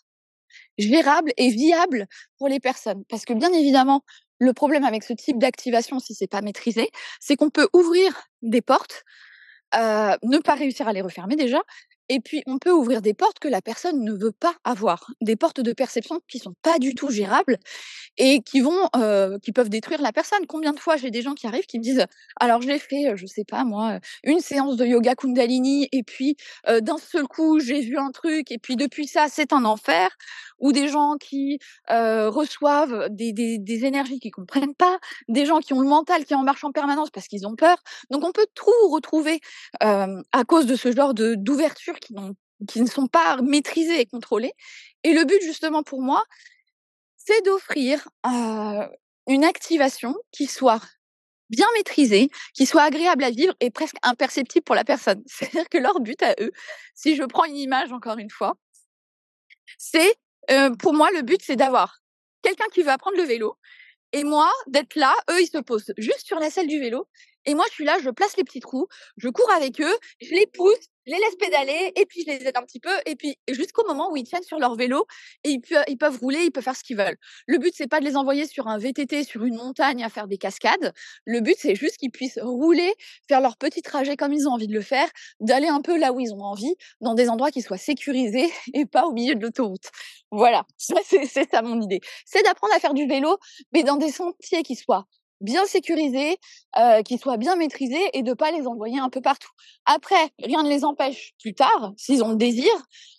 gérable et viable pour les personnes. Parce que bien évidemment, le problème avec ce type d'activation, si c'est pas maîtrisé, c'est qu'on peut ouvrir des portes, euh, ne pas réussir à les refermer déjà, et puis, on peut ouvrir des portes que la personne ne veut pas avoir, des portes de perception qui sont pas du tout gérables et qui vont, qui peuvent détruire la personne. Combien de fois j'ai des gens qui arrivent qui me disent, alors j'ai fait, je sais pas moi, une séance de yoga Kundalini et puis d'un seul coup j'ai vu un truc et puis depuis ça c'est un enfer. Ou des gens qui reçoivent des, des, des énergies qu'ils comprennent pas, des gens qui ont le mental qui est en marche en permanence parce qu'ils ont peur. Donc on peut tout retrouver à cause de ce genre de d'ouverture qui, ne sont pas maîtrisées et contrôlées. Et le but, justement, pour moi, c'est d'offrir une activation qui soit bien maîtrisée, qui soit agréable à vivre et presque imperceptible pour la personne. C'est-à-dire que leur but à eux, si je prends une image encore une fois, c'est, pour moi, le but, c'est d'avoir quelqu'un qui veut apprendre le vélo et moi, d'être là, eux, ils se posent juste sur la selle du vélo et moi, je suis là, je place les petits trous, je cours avec eux, je les pousse, je les laisse pédaler, et puis je les aide un petit peu, et puis jusqu'au moment où ils tiennent sur leur vélo, et ils, peuvent, ils peuvent rouler, ils peuvent faire ce qu'ils veulent. Le but, c'est pas de les envoyer sur un VTT, sur une montagne à faire des cascades. Le but, c'est juste qu'ils puissent rouler, faire leur petit trajet comme ils ont envie de le faire, d'aller un peu là où ils ont envie, dans des endroits qui soient sécurisés et pas au milieu de l'autoroute. Voilà, c'est ça mon idée. C'est d'apprendre à faire du vélo, mais dans des sentiers qui soient bien sécurisés, euh, qu'ils soient bien maîtrisés et de pas les envoyer un peu partout. Après, rien ne les empêche plus tard, s'ils ont le désir,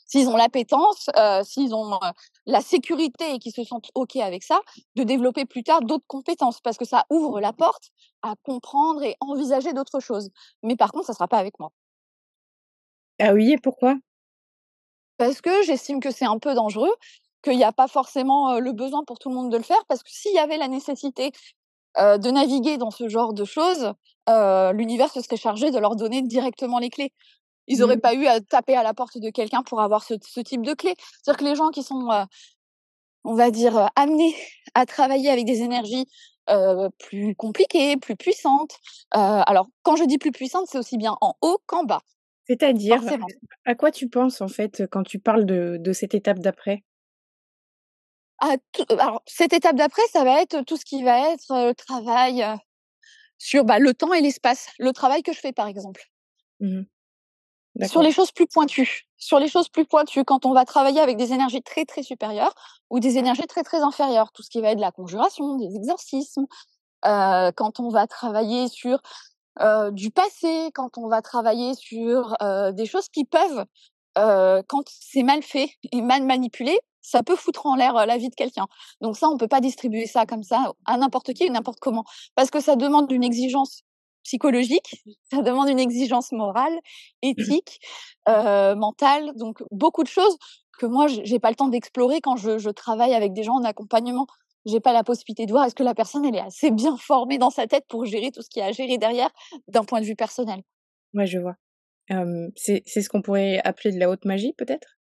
s'ils ont l'appétence, euh, s'ils ont euh, la sécurité et qu'ils se sentent OK avec ça, de développer plus tard d'autres compétences parce que ça ouvre la porte à comprendre et envisager d'autres choses. Mais par contre, ça sera pas avec moi. Ah oui, et pourquoi? Parce que j'estime que c'est un peu dangereux, qu'il n'y a pas forcément le besoin pour tout le monde de le faire, parce que s'il y avait la nécessité de naviguer dans ce genre de choses, l'univers se serait chargé de leur donner directement les clés. Ils n'auraient mmh. pas eu à taper à la porte de quelqu'un pour avoir ce, type de clés. C'est-à-dire que les gens qui sont, on va dire, amenés à travailler avec des énergies plus compliquées, plus puissantes. alors, quand je dis plus puissantes, c'est aussi bien en haut qu'en bas. C'est-à-dire, à quoi tu penses en fait quand tu parles de cette étape d'après? Alors, cette étape d'après, ça va être tout ce qui va être le travail sur bah, le temps et l'espace. Le travail que je fais, par exemple. Mmh sur les choses plus pointues. Sur les choses plus pointues, quand on va travailler avec des énergies très, très supérieures ou des énergies très, très inférieures. Tout ce qui va être de la conjuration, des exorcismes. quand on va travailler sur du passé, quand on va travailler sur des choses qui peuvent, quand c'est mal fait et mal manipulé, ça peut foutre en l'air la vie de quelqu'un. Donc ça, on peut pas distribuer ça comme ça à n'importe qui ou n'importe comment, parce que ça demande une exigence psychologique, ça demande une exigence morale, éthique, euh, mentale, donc beaucoup de choses que moi j'ai pas le temps d'explorer quand je, je, travaille avec des gens en accompagnement. J'ai pas la possibilité de voir est-ce que la personne elle est assez bien formée dans sa tête pour gérer tout ce qu'il y a à gérer derrière d'un point de vue personnel. Ouais, je vois. c'est ce qu'on pourrait appeler de la haute magie, peut-être?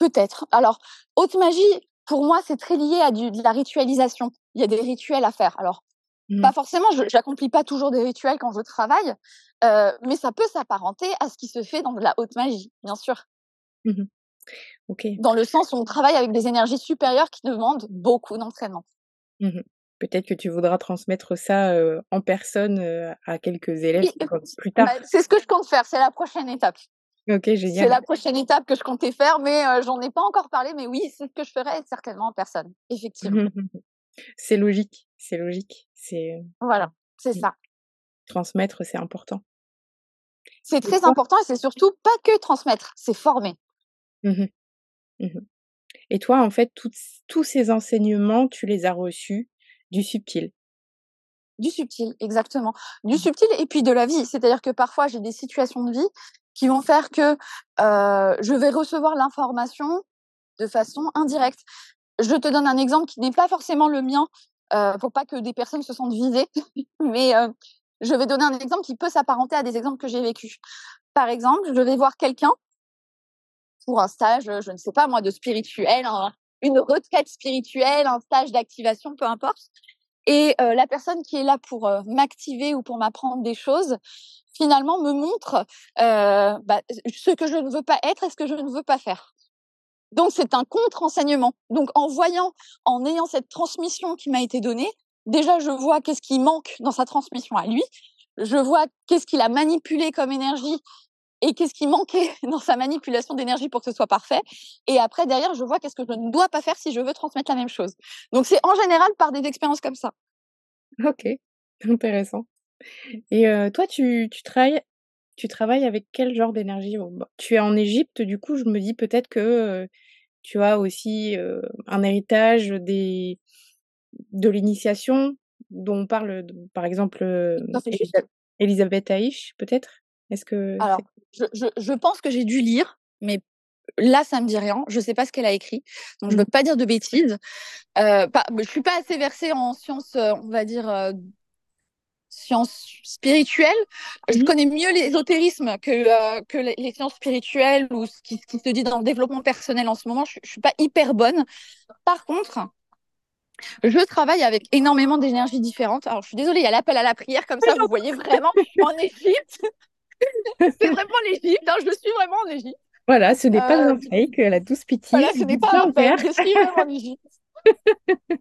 Peut-être. Alors, haute magie, pour moi, c'est très lié à du, de la ritualisation. Il y a des rituels à faire. Alors, mmh. pas forcément, j'accomplis pas toujours des rituels quand je travaille, euh, mais ça peut s'apparenter à ce qui se fait dans de la haute magie, bien sûr. Mmh dans le sens où on travaille avec des énergies supérieures qui demandent beaucoup d'entraînement. Mmh Peut-être que tu voudras transmettre ça euh, en personne euh, à quelques élèves plus tard. Bah, c'est ce que je compte faire, c'est la prochaine étape. C'est la prochaine étape que je comptais faire, mais j'en ai pas encore parlé. Mais oui, c'est ce que je ferai certainement en personne, effectivement. c'est logique, c'est logique. C'est voilà, c'est mmh. ça. Transmettre, c'est important. C'est très important et c'est surtout pas que transmettre, c'est former. Mmh mmh et toi, en fait, tous ces enseignements, tu les as reçus du subtil? Du subtil, exactement. Du subtil et puis de la vie. C'est-à-dire que parfois, j'ai des situations de vie qui vont faire que je vais recevoir l'information de façon indirecte. Je te donne un exemple qui n'est pas forcément le mien, euh, pour pas que des personnes se sentent visées, mais je vais donner un exemple qui peut s'apparenter à des exemples que j'ai vécus. Par exemple, je vais voir quelqu'un pour un stage, je ne sais pas moi, de spirituel, une retraite spirituelle, un stage d'activation, peu importe. Et la personne qui est là pour m'activer ou pour m'apprendre des choses, finalement me montre bah, ce que je ne veux pas être et ce que je ne veux pas faire. Donc c'est un contre-enseignement. Donc en voyant, en ayant cette transmission qui m'a été donnée, déjà je vois qu'est-ce qui manque dans sa transmission à lui, je vois qu'est-ce qu'il a manipulé comme énergie et qu'est-ce qui manquait dans sa manipulation d'énergie pour que ce soit parfait. Et après, derrière, je vois qu'est-ce que je ne dois pas faire si je veux transmettre la même chose. Donc, c'est en général par des expériences comme ça. Ok, intéressant. Et toi, tu, tu, travailles, tu travailles avec quel genre d'énergie? Bah, Tu es en Égypte, du coup, je me dis peut-être que tu as aussi un héritage des, de l'initiation dont on parle, par exemple, Elisabeth Aïch, peut-être? Est-ce que Alors, je, je, je pense que j'ai dû lire, mais là, ça me dit rien. Je sais pas ce qu'elle a écrit, donc je veux mmh. pas dire de bêtises. Euh, pas, je suis pas assez versée en sciences, on va dire sciences spirituelles. Je connais mieux l'ésotérisme que euh, que les sciences spirituelles ou ce qui, ce qui, se dit dans le développement personnel en ce moment. Je, je suis pas hyper bonne. Par contre, je travaille avec énormément d'énergies différentes. Alors, je suis désolée, il y a l'appel à la prière, comme ça, vous voyez vraiment, en Égypte. c'est vraiment l'Égypte, hein, je suis vraiment en Égypte. Voilà, ce n'est pas un euh, fake, la douce pitié. Voilà, ce n'est pas un fake, je suis vraiment en Égypte.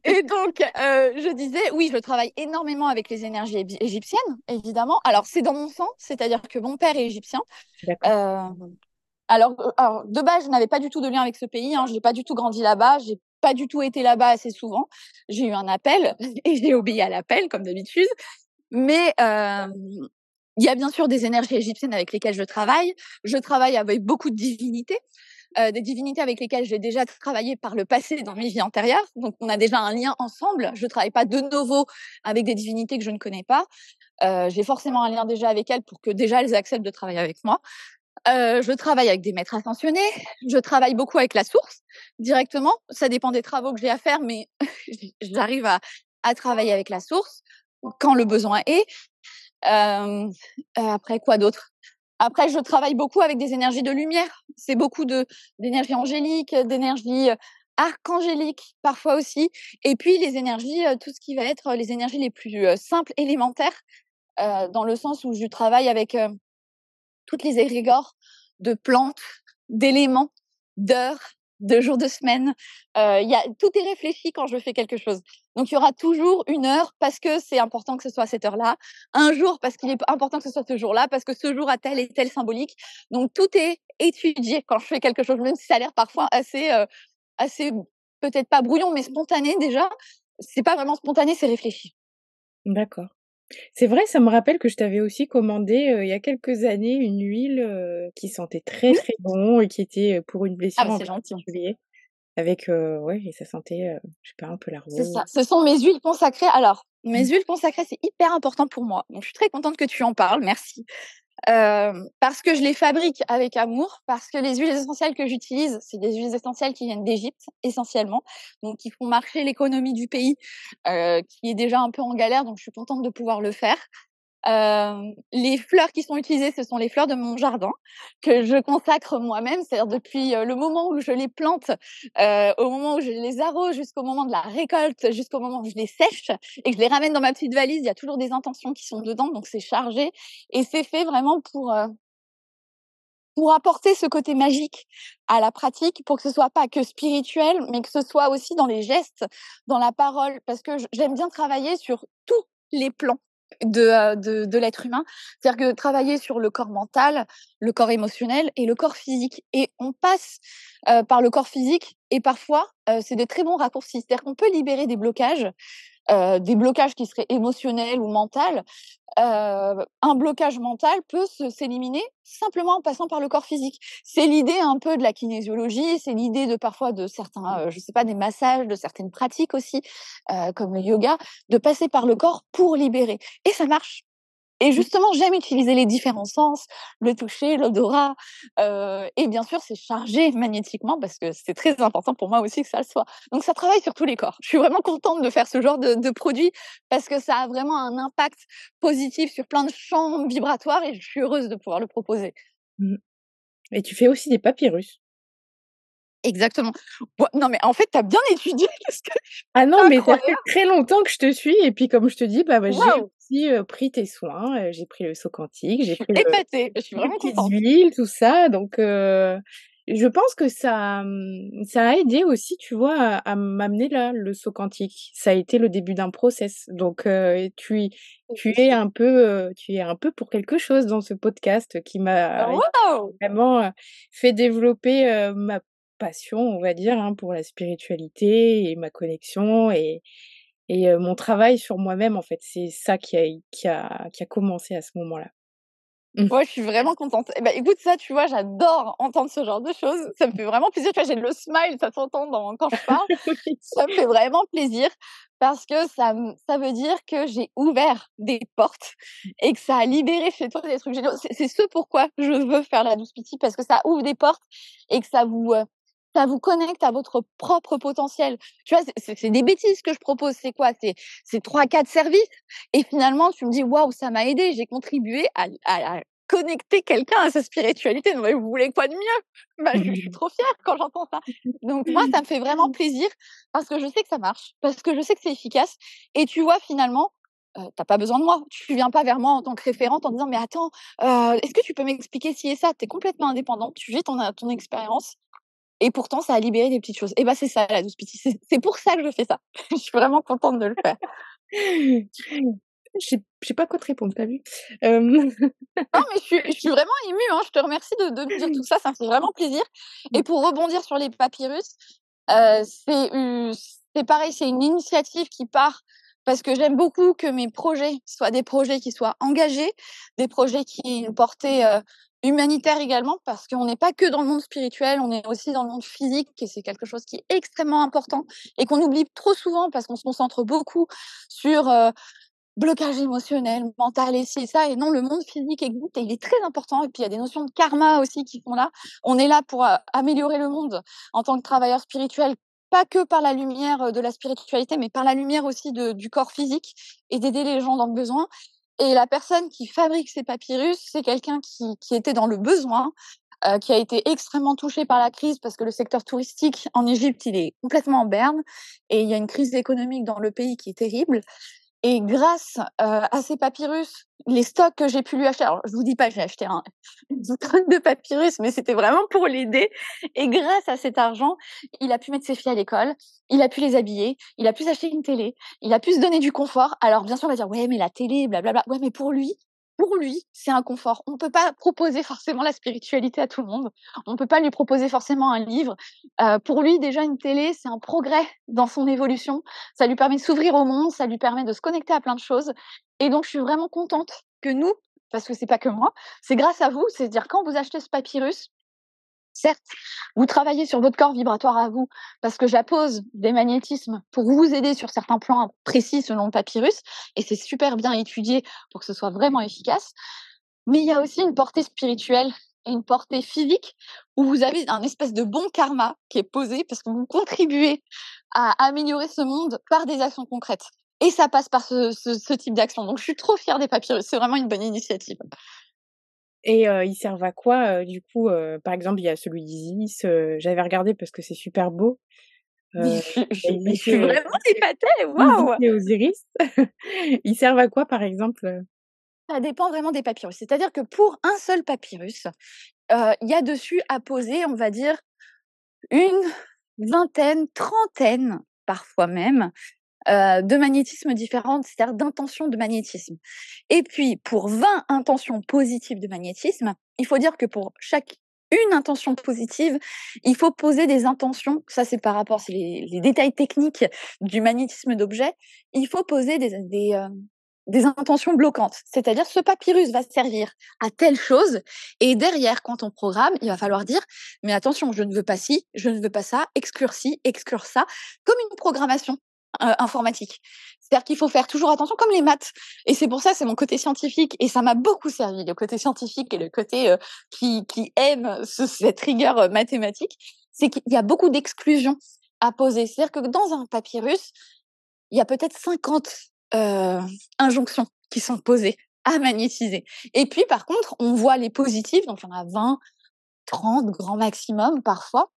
et donc, euh, je disais, oui, je travaille énormément avec les énergies égyptiennes, évidemment. Alors, c'est dans mon sang, c'est-à-dire que mon père est égyptien. Euh, alors, alors, de base, je n'avais pas du tout de lien avec ce pays. Hein. Je n'ai pas du tout grandi là-bas. J'ai pas du tout été là-bas assez souvent. J'ai eu un appel et j'ai obéi à l'appel, comme d'habitude. Mais euh, il y a bien sûr des énergies égyptiennes avec lesquelles je travaille. Je travaille avec beaucoup de divinités, euh, des divinités avec lesquelles j'ai déjà travaillé par le passé dans mes vies antérieures. Donc, on a déjà un lien ensemble. Je ne travaille pas de nouveau avec des divinités que je ne connais pas. Euh, j'ai forcément un lien déjà avec elles pour que déjà elles acceptent de travailler avec moi. Euh, je travaille avec des maîtres ascensionnés. Je travaille beaucoup avec la source directement. Ça dépend des travaux que j'ai à faire, mais j'arrive à, travailler avec la source quand le besoin est. Après quoi d'autre? Après, je travaille beaucoup avec des énergies de lumière. C'est beaucoup de d'énergie angélique, d'énergie archangélique parfois aussi. Et puis les énergies, tout ce qui va être les énergies les plus simples, élémentaires, dans le sens où je travaille avec toutes les égrégores de plantes, d'éléments, d'heures, de jours de semaine. Euh, y a, tout est réfléchi quand je fais quelque chose. Donc il y aura toujours une heure parce que c'est important que ce soit cette heure-là, un jour parce qu'il est important que ce soit ce jour-là, parce que ce jour a tel et tel symbolique. Donc tout est étudié quand je fais quelque chose, même si ça a l'air parfois assez, euh, assez peut-être pas brouillon, mais spontané déjà. C'est pas vraiment spontané, c'est réfléchi. D'accord. C'est vrai, ça me rappelle que je t'avais aussi commandé, euh, il y a quelques années une huile, euh, qui sentait très, très bon et qui était, euh, pour une blessure Ah bah, c'est gentil. Avec, ouais et ça sentait, je sais pas, un peu la C'est ça, ce sont mes huiles consacrées. Alors, mes mmh. huiles consacrées, c'est hyper important pour moi. Donc je suis très contente que tu en parles, merci. Parce que je les fabrique avec amour, parce que les huiles essentielles que j'utilise, c'est des huiles essentielles qui viennent d'Égypte essentiellement, donc qui font marcher l'économie du pays, euh, qui est déjà un peu en galère, donc je suis contente de pouvoir le faire. Les fleurs qui sont utilisées, ce sont les fleurs de mon jardin que je consacre moi-même, c'est-à-dire depuis le moment où je les plante, euh, au moment où je les arrose, jusqu'au moment de la récolte, jusqu'au moment où je les sèche et que je les ramène dans ma petite valise. Il y a toujours des intentions qui sont dedans, donc c'est chargé et c'est fait vraiment pour euh, pour apporter ce côté magique à la pratique, pour que ce soit pas que spirituel, mais que ce soit aussi dans les gestes, dans la parole, parce que j'aime bien travailler sur tous les plans de, de, de l'être humain. C'est-à-dire que travailler sur le corps mental, le corps émotionnel et le corps physique. Et on passe euh, par le corps physique et parfois, euh, c'est des très bons raccourcis. C'est-à-dire qu'on peut libérer des blocages euh, des blocages qui seraient émotionnels ou mentaux, euh, un blocage mental peut s'éliminer simplement en passant par le corps physique. C'est l'idée un peu de la kinésiologie, c'est l'idée de parfois de certains, euh, je sais pas, des massages, de certaines pratiques aussi, euh, comme le yoga, de passer par le corps pour libérer. Et ça marche. Et justement, j'aime utiliser les différents sens, le toucher, l'odorat. Euh, et bien sûr, c'est chargé magnétiquement parce que c'est très important pour moi aussi que ça le soit. Donc, ça travaille sur tous les corps. Je suis vraiment contente de faire ce genre de, de produit parce que ça a vraiment un impact positif sur plein de champs vibratoires et je suis heureuse de pouvoir le proposer. Mmh. Et tu fais aussi des papyrus. Exactement. non, mais en fait, tu as bien étudié. ah non, mais ça fait très longtemps que je te suis. Et puis, comme je te dis, bah, bah j'ai aussi pris tes soins. j'ai pris le saut quantique. J'ai pris épatée. Je suis vraiment contente. huiles, tout ça. Donc, je pense que ça, mmh, ça a aidé aussi, tu vois, à, m'amener là, le saut quantique. Ça a été le début d'un process. Donc, tu, tu es un peu, tu es un peu pour quelque chose dans ce podcast qui m'a vraiment fait développer ma passion, on va dire, hein, pour la spiritualité et ma connexion et, et mon travail sur moi-même, en fait. C'est ça qui a, qui, a, qui a commencé à ce moment-là. Mmh. Ouais, je suis vraiment contente. Eh ben, écoute, ça, tu vois, j'adore entendre ce genre de choses. Ça me fait vraiment plaisir. Tu vois, j'ai le smile, ça s'entend quand je parle. ça me fait vraiment plaisir parce que ça, ça veut dire que j'ai ouvert des portes et que ça a libéré chez toi des trucs géniaux. C'est ce pourquoi je veux faire la douce pitié parce que ça ouvre des portes et que ça vous, ça vous connecte à votre propre potentiel. Tu vois, c'est des bêtises que je propose. C'est quoi? C'est trois, quatre services. Et finalement, tu me dis, waouh, ça m'a aidé. J'ai contribué à, connecter quelqu'un à sa spiritualité. mais vous voulez quoi de mieux? Bah, Je suis trop fière quand j'entends ça. Donc moi, ça me fait vraiment plaisir parce que je sais que ça marche, parce que je sais que c'est efficace. Et tu vois, finalement, tu t'as pas besoin de moi. Tu viens pas vers moi en tant que référente en disant mais attends, est-ce que tu peux m'expliquer si et ça? Tu es complètement indépendante, tu vis ton, ton expérience et pourtant, ça a libéré des petites choses. Et bah, c'est ça, la douce pitié. C'est pour ça que je fais ça. je suis vraiment contente de le faire. Je sais pas quoi te répondre, t'as vu? Non, mais je suis, je suis vraiment émue. Hein. Je te remercie de, de, me dire tout ça. Ça me fait vraiment plaisir. Et pour rebondir sur les papyrus, euh, c'est pareil, c'est une initiative qui part parce que j'aime beaucoup que mes projets soient des projets qui soient engagés, des projets qui aient une portée humanitaire également parce qu'on n'est pas que dans le monde spirituel, on est aussi dans le monde physique et c'est quelque chose qui est extrêmement important et qu'on oublie trop souvent parce qu'on se concentre beaucoup sur blocage émotionnel, mental et ci et ça et non le monde physique et il est très important et puis il y a des notions de karma aussi qui sont là. On est là pour améliorer le monde en tant que travailleur spirituel pas que par la lumière de la spiritualité, mais par la lumière aussi de, du corps physique et d'aider les gens dans le besoin. Et la personne qui fabrique ces papyrus, c'est quelqu'un qui, qui, était dans le besoin, qui a été extrêmement touché par la crise parce que le secteur touristique en Égypte, il est complètement en berne et il y a une crise économique dans le pays qui est terrible. Et grâce euh, à ces papyrus, les stocks que j'ai pu lui acheter, alors je vous dis pas que j'ai acheté un, tonne de papyrus, mais c'était vraiment pour l'aider. Et grâce à cet argent, il a pu mettre ses filles à l'école, il a pu les habiller, il a pu s'acheter une télé, il a pu se donner du confort. Alors bien sûr, on va dire ouais, mais la télé, blablabla. Ouais, mais pour lui, pour lui, c'est un confort. On ne peut pas proposer forcément la spiritualité à tout le monde. On ne peut pas lui proposer forcément un livre. Euh, pour lui, déjà, une télé, c'est un progrès dans son évolution. Ça lui permet de s'ouvrir au monde, ça lui permet de se connecter à plein de choses. Et donc, je suis vraiment contente que nous, parce que c'est pas que moi, c'est grâce à vous, c'est-à-dire quand vous achetez ce papyrus, Certes, vous travaillez sur votre corps vibratoire à vous parce que j'appose des magnétismes pour vous aider sur certains plans précis selon le papyrus et c'est super bien étudié pour que ce soit vraiment efficace. Mais il y a aussi une portée spirituelle et une portée physique où vous avez un espèce de bon karma qui est posé parce que vous contribuez à améliorer ce monde par des actions concrètes. Et ça passe par ce, type d'action. Donc je suis trop fière des papyrus. C'est vraiment une bonne initiative. Et ils servent à quoi du coup Par exemple, il y a celui d'Isis. J'avais regardé parce que c'est super beau. Je, suis vraiment épatée, waouh Osiris. Ils servent à quoi, par exemple Ça dépend vraiment des papyrus. C'est-à-dire que pour un seul papyrus, il y a dessus à poser, on va dire, une vingtaine, trentaine, parfois même, euh, de magnétisme différentes, c'est-à-dire d'intentions de magnétisme. Et puis, pour 20 intentions positives de magnétisme, il faut dire que pour chaque une intention positive, il faut poser des intentions. Ça, c'est par rapport, c'est les, détails techniques du magnétisme d'objet. Il faut poser des, des, euh, des intentions bloquantes. C'est-à-dire, ce papyrus va servir à telle chose. Et derrière, quand on programme, il va falloir dire, mais attention, je ne veux pas ci, je ne veux pas ça, exclure ci, exclure ça, comme une programmation informatique. C'est-à-dire qu'il faut faire toujours attention, comme les maths. Et c'est pour ça, c'est mon côté scientifique, et ça m'a beaucoup servi, le côté scientifique et le côté qui, qui aime cette rigueur mathématique, c'est qu'il y a beaucoup d'exclusions à poser. C'est-à-dire que dans un papyrus, il y a peut-être 50 injonctions qui sont posées à magnétiser. Et puis, par contre, on voit les positifs, donc il y en a 20, 30 grand maximum parfois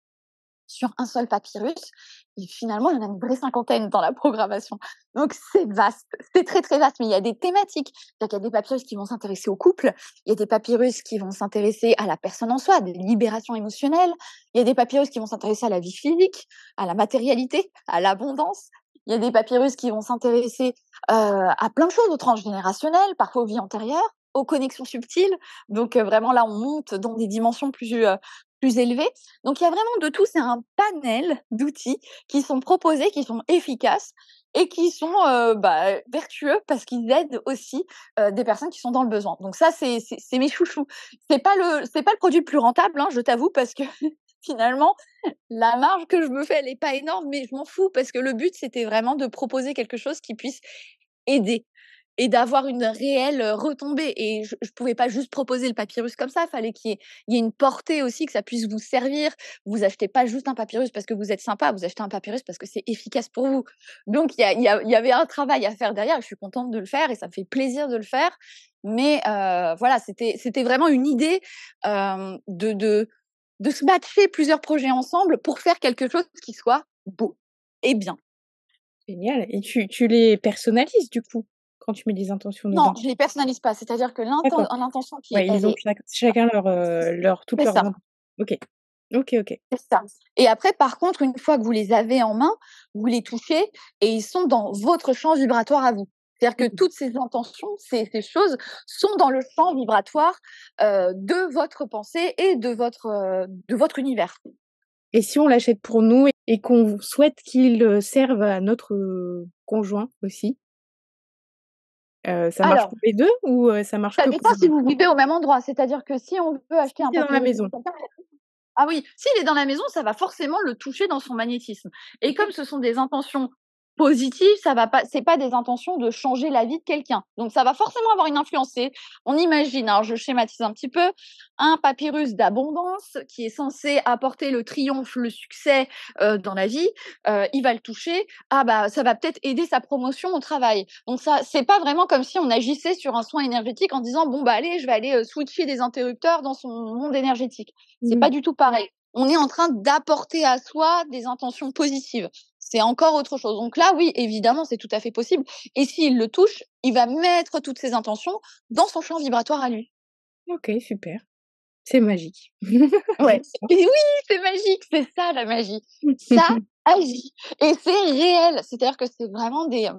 sur un seul papyrus. Et finalement, il y en a une vraie cinquantaine dans la programmation. Donc, c'est vaste. C'est très, très vaste. Mais il y a des thématiques. Il y a des papyrus qui vont s'intéresser au couple. Il y a des papyrus qui vont s'intéresser à la personne en soi, des libérations émotionnelles. Il y a des papyrus qui vont s'intéresser à la vie physique, à la matérialité, à l'abondance. Il y a des papyrus qui vont s'intéresser euh, à plein de choses, aux transgénérationnelles, parfois aux vies antérieures, aux connexions subtiles. Donc, euh, vraiment, là, on monte dans des dimensions plus, euh, plus élevé. Donc il y a vraiment de tout, c'est un panel d'outils qui sont proposés, qui sont efficaces et qui sont bah, vertueux parce qu'ils aident aussi des personnes qui sont dans le besoin. Donc ça, c'est mes chouchous. C'est pas le c'est pas le produit le plus rentable, hein, je t'avoue, parce que finalement la marge que je me fais, elle est pas énorme, mais je m'en fous parce que le but c'était vraiment de proposer quelque chose qui puisse aider et d'avoir une réelle retombée. Et je ne pouvais pas juste proposer le papyrus comme ça, il fallait qu'il y, ait une portée aussi, que ça puisse vous servir. Vous achetez pas juste un papyrus parce que vous êtes sympa, vous achetez un papyrus parce que c'est efficace pour vous. Donc il y, avait un travail à faire derrière, je suis contente de le faire et ça me fait plaisir de le faire. Mais voilà, c'était vraiment une idée de, se matcher plusieurs projets ensemble pour faire quelque chose qui soit beau et bien. Génial. Et tu les personnalises du coup quand tu mets des intentions dedans Non, je les personnalise pas. C'est-à-dire que l'intention qui ouais, ils ont chacun leur, euh, leur toute leur. Ok. Ok, ok. C'est ça. Et après, par contre, une fois que vous les avez en main, vous les touchez et ils sont dans votre champ vibratoire à vous. C'est-à-dire que mmh toutes ces intentions, ces, ces, choses sont dans le champ vibratoire euh, de votre pensée et de votre, euh, de votre univers. Et si on l'achète pour nous et qu'on souhaite qu'il serve à notre conjoint aussi, ça marche pour les deux ou ça marche Ça dépend si vous vivez au même endroit. C'est-à-dire que si on veut acheter un dans la maison. Ah oui, s'il est dans la maison, ça va forcément le toucher dans son magnétisme. Et comme ce sont des intentions positive, ça va pas, c'est pas des intentions de changer la vie de quelqu'un. Donc ça va forcément avoir une influence. On imagine, alors je schématise un petit peu, un papyrus d'abondance qui est censé apporter le triomphe, le succès euh, dans la vie, euh, il va le toucher. Ah bah ça va peut-être aider sa promotion au travail. Donc ça, c'est pas vraiment comme si on agissait sur un soin énergétique en disant bon bah allez, je vais aller euh, switcher des interrupteurs dans son monde énergétique. C'est mmh. pas du tout pareil on est en train d'apporter à soi des intentions positives c'est encore autre chose. Donc là, oui, évidemment, c'est tout à fait possible. Et s'il le touche, il va mettre toutes ses intentions dans son champ vibratoire à lui. Ok, super. C'est magique. ouais. oui, c'est magique, c'est ça la magie. Ça agit. Et c'est réel. C'est-à-dire que c'est vraiment des.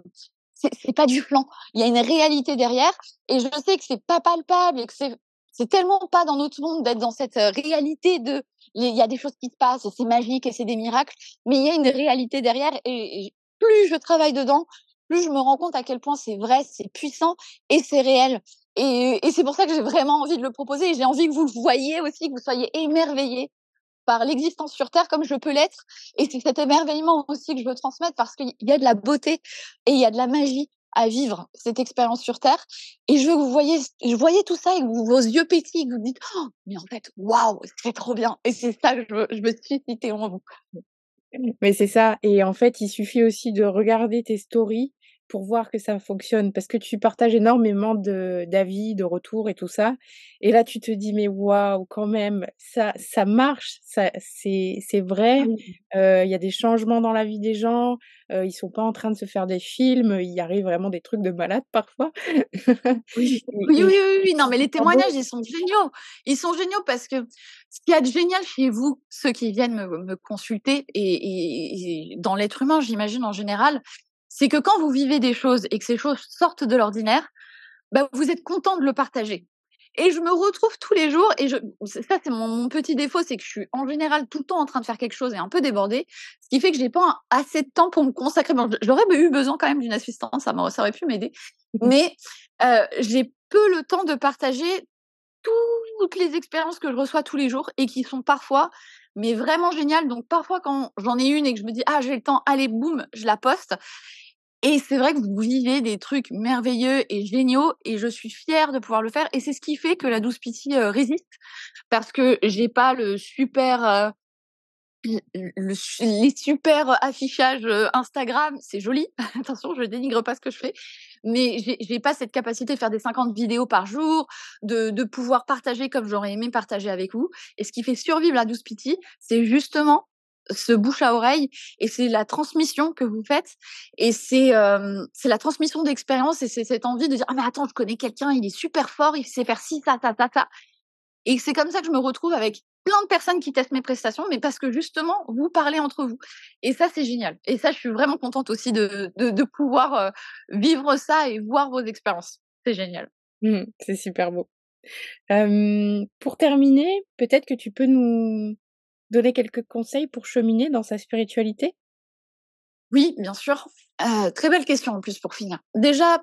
C'est pas du flan. Il y a une réalité derrière. Et je sais que c'est pas palpable et que c'est c'est tellement pas dans notre monde d'être dans cette réalité de il y a des choses qui se passent et c'est magique et c'est des miracles, mais il y a une réalité derrière et, plus je travaille dedans, plus je me rends compte à quel point c'est vrai, c'est puissant et c'est réel. Et, c'est pour ça que j'ai vraiment envie de le proposer et j'ai envie que vous le voyez aussi, que vous soyez émerveillés par l'existence sur Terre comme je peux l'être. Et c'est cet émerveillement aussi que je veux transmettre parce qu'il y a de la beauté et il y a de la magie à vivre cette expérience sur Terre. Et je veux que vous voyez, je voyais tout ça et vos yeux pétillent, que vous dites, oh, mais en fait, waouh, c'est trop bien. Et c'est ça que je, je me suis cité en vous. Mais c'est ça. Et en fait, il suffit aussi de regarder tes stories pour voir que ça fonctionne parce que tu partages énormément d'avis, de, retours et tout ça. Et là, tu te dis, mais waouh, quand même, ça, ça marche, ça, c'est, c'est vrai. Il y a des changements dans la vie des gens. Euh, ils sont pas en train de se faire des films. Il arrive vraiment des trucs de malade parfois. oui. oui, oui, oui, Non, mais les témoignages, ils sont géniaux. Ils sont géniaux parce que ce qu'il y a de génial chez vous, ceux qui viennent me, me consulter, et, et dans l'être humain, j'imagine en général, c'est que quand vous vivez des choses et que ces choses sortent de l'ordinaire, bah, vous êtes content de le partager. Et je me retrouve tous les jours, et je, ça c'est mon, petit défaut, c'est que je suis en général tout le temps en train de faire quelque chose et un peu débordée, ce qui fait que j'ai pas assez de temps pour me consacrer. J'aurais eu besoin quand même d'une assistance, ça, ça aurait pu m'aider, mmh mais euh, j'ai peu le temps de partager toutes les expériences que je reçois tous les jours et qui sont parfois mais vraiment géniale. Donc parfois quand j'en ai une et que je me dis ah j'ai le temps, allez boum, je la poste. Et c'est vrai que vous vivez des trucs merveilleux et géniaux et je suis fière de pouvoir le faire. Et c'est ce qui fait que la douce pitié résiste parce que j'ai pas le super, le, les super affichages Instagram. C'est joli. Attention, je dénigre pas ce que je fais, mais j'ai pas cette capacité de faire des 50 vidéos par jour, de, de pouvoir partager comme j'aurais aimé partager avec vous. Et ce qui fait survivre la douce pitié, c'est justement ce bouche à oreille et c'est la transmission que vous faites et c'est euh, c'est la transmission d'expérience et c'est cette envie de dire ah mais attends je connais quelqu'un il est super fort il sait faire ci ça ça ça ça et c'est comme ça que je me retrouve avec plein de personnes qui testent mes prestations mais parce que justement vous parlez entre vous et ça c'est génial et ça je suis vraiment contente aussi de de, de pouvoir vivre ça et voir vos expériences. C'est génial. Mmh, c'est super beau. Euh, pour terminer peut-être que tu peux nous donner quelques conseils pour cheminer dans sa spiritualité? Oui, bien sûr. Euh, très belle question en plus pour finir. Déjà,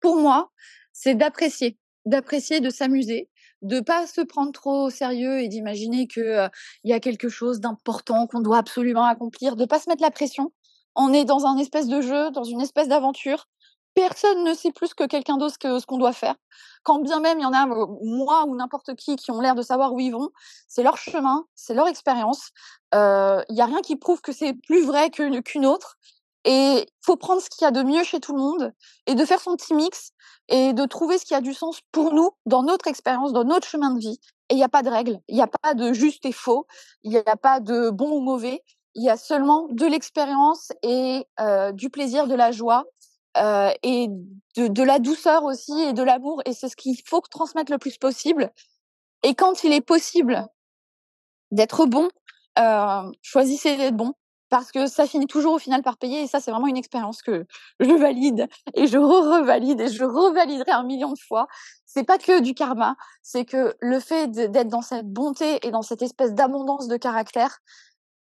pour moi, c'est d'apprécier, d'apprécier, de s'amuser, de pas se prendre trop au sérieux et d'imaginer que euh, il y a quelque chose d'important qu'on doit absolument accomplir, de pas se mettre la pression. On est dans un espèce de jeu, dans une espèce d'aventure personne ne sait plus que quelqu'un d'autre que ce qu'on doit faire. Quand bien même il y en a, moi ou n'importe qui, qui ont l'air de savoir où ils vont, c'est leur chemin, c'est leur expérience. Euh, il n'y a rien qui prouve que c'est plus vrai qu'une autre. Et faut prendre ce qu'il y a de mieux chez tout le monde et de faire son petit mix et de trouver ce qui a du sens pour nous dans notre expérience, dans notre chemin de vie. Et il n'y a pas de règles, il n'y a pas de juste et faux, il n'y a pas de bon ou mauvais. Il y a seulement de l'expérience et euh, du plaisir, de la joie euh, et de, de, la douceur aussi et de l'amour. Et c'est ce qu'il faut transmettre le plus possible. Et quand il est possible d'être bon, euh, choisissez d'être bon parce que ça finit toujours au final par payer. Et ça, c'est vraiment une expérience que je valide et je re-revalide et je revaliderai un million de fois. C'est pas que du karma, c'est que le fait d'être dans cette bonté et dans cette espèce d'abondance de caractère,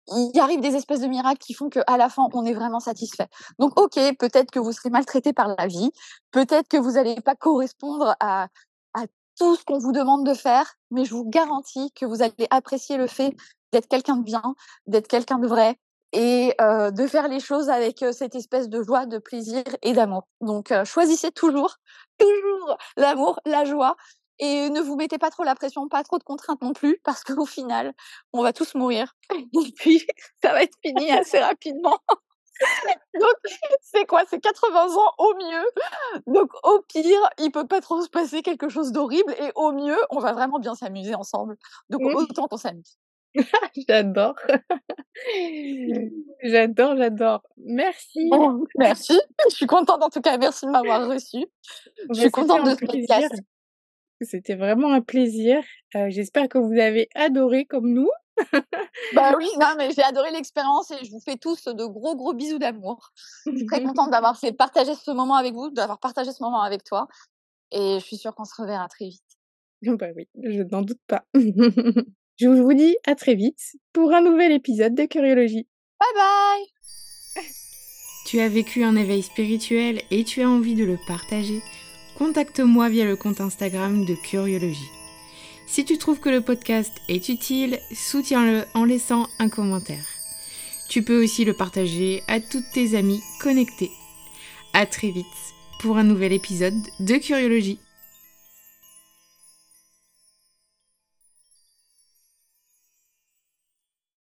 il arrive des espèces de miracles qui font qu'à la fin, on est vraiment satisfait. Donc, ok, peut-être que vous serez maltraité par la vie, peut-être que vous n'allez pas correspondre à, à tout ce qu'on vous demande de faire, mais je vous garantis que vous allez apprécier le fait d'être quelqu'un de bien, d'être quelqu'un de vrai et euh, de faire les choses avec euh, cette espèce de joie, de plaisir et d'amour. Donc, euh, choisissez toujours, toujours l'amour, la joie et ne vous mettez pas trop la pression, pas trop de contraintes non plus, parce qu'au final, on va tous mourir. Et puis, ça va être fini assez rapidement. Donc, c'est quoi? C'est 80 ans au mieux. Donc, au pire, il peut pas trop se passer quelque chose d'horrible. Et au mieux, on va vraiment bien s'amuser ensemble. Donc, autant qu'on s'amuse. j'adore. j'adore, j'adore. Merci. merci. Je suis contente en tout cas. Merci de m'avoir reçu. Je suis contente de ce podcast. C'était vraiment un plaisir. J'espère que vous avez adoré comme nous. bah oui, non, mais j'ai adoré l'expérience et je vous fais tous de gros, gros bisous d'amour. Je suis très contente d'avoir fait partager ce moment avec vous, d'avoir partagé ce moment avec toi. Et je suis sûre qu'on se reverra très vite. Bah oui, je n'en doute pas. je vous dis à très vite pour un nouvel épisode de Curiologie. Bye bye Tu as vécu un éveil spirituel et tu as envie de le partager? Contacte-moi via le compte Instagram de Curiologie. Si tu trouves que le podcast est utile, soutiens-le en laissant un commentaire. Tu peux aussi le partager à toutes tes amies connectées. À très vite pour un nouvel épisode de Curiologie.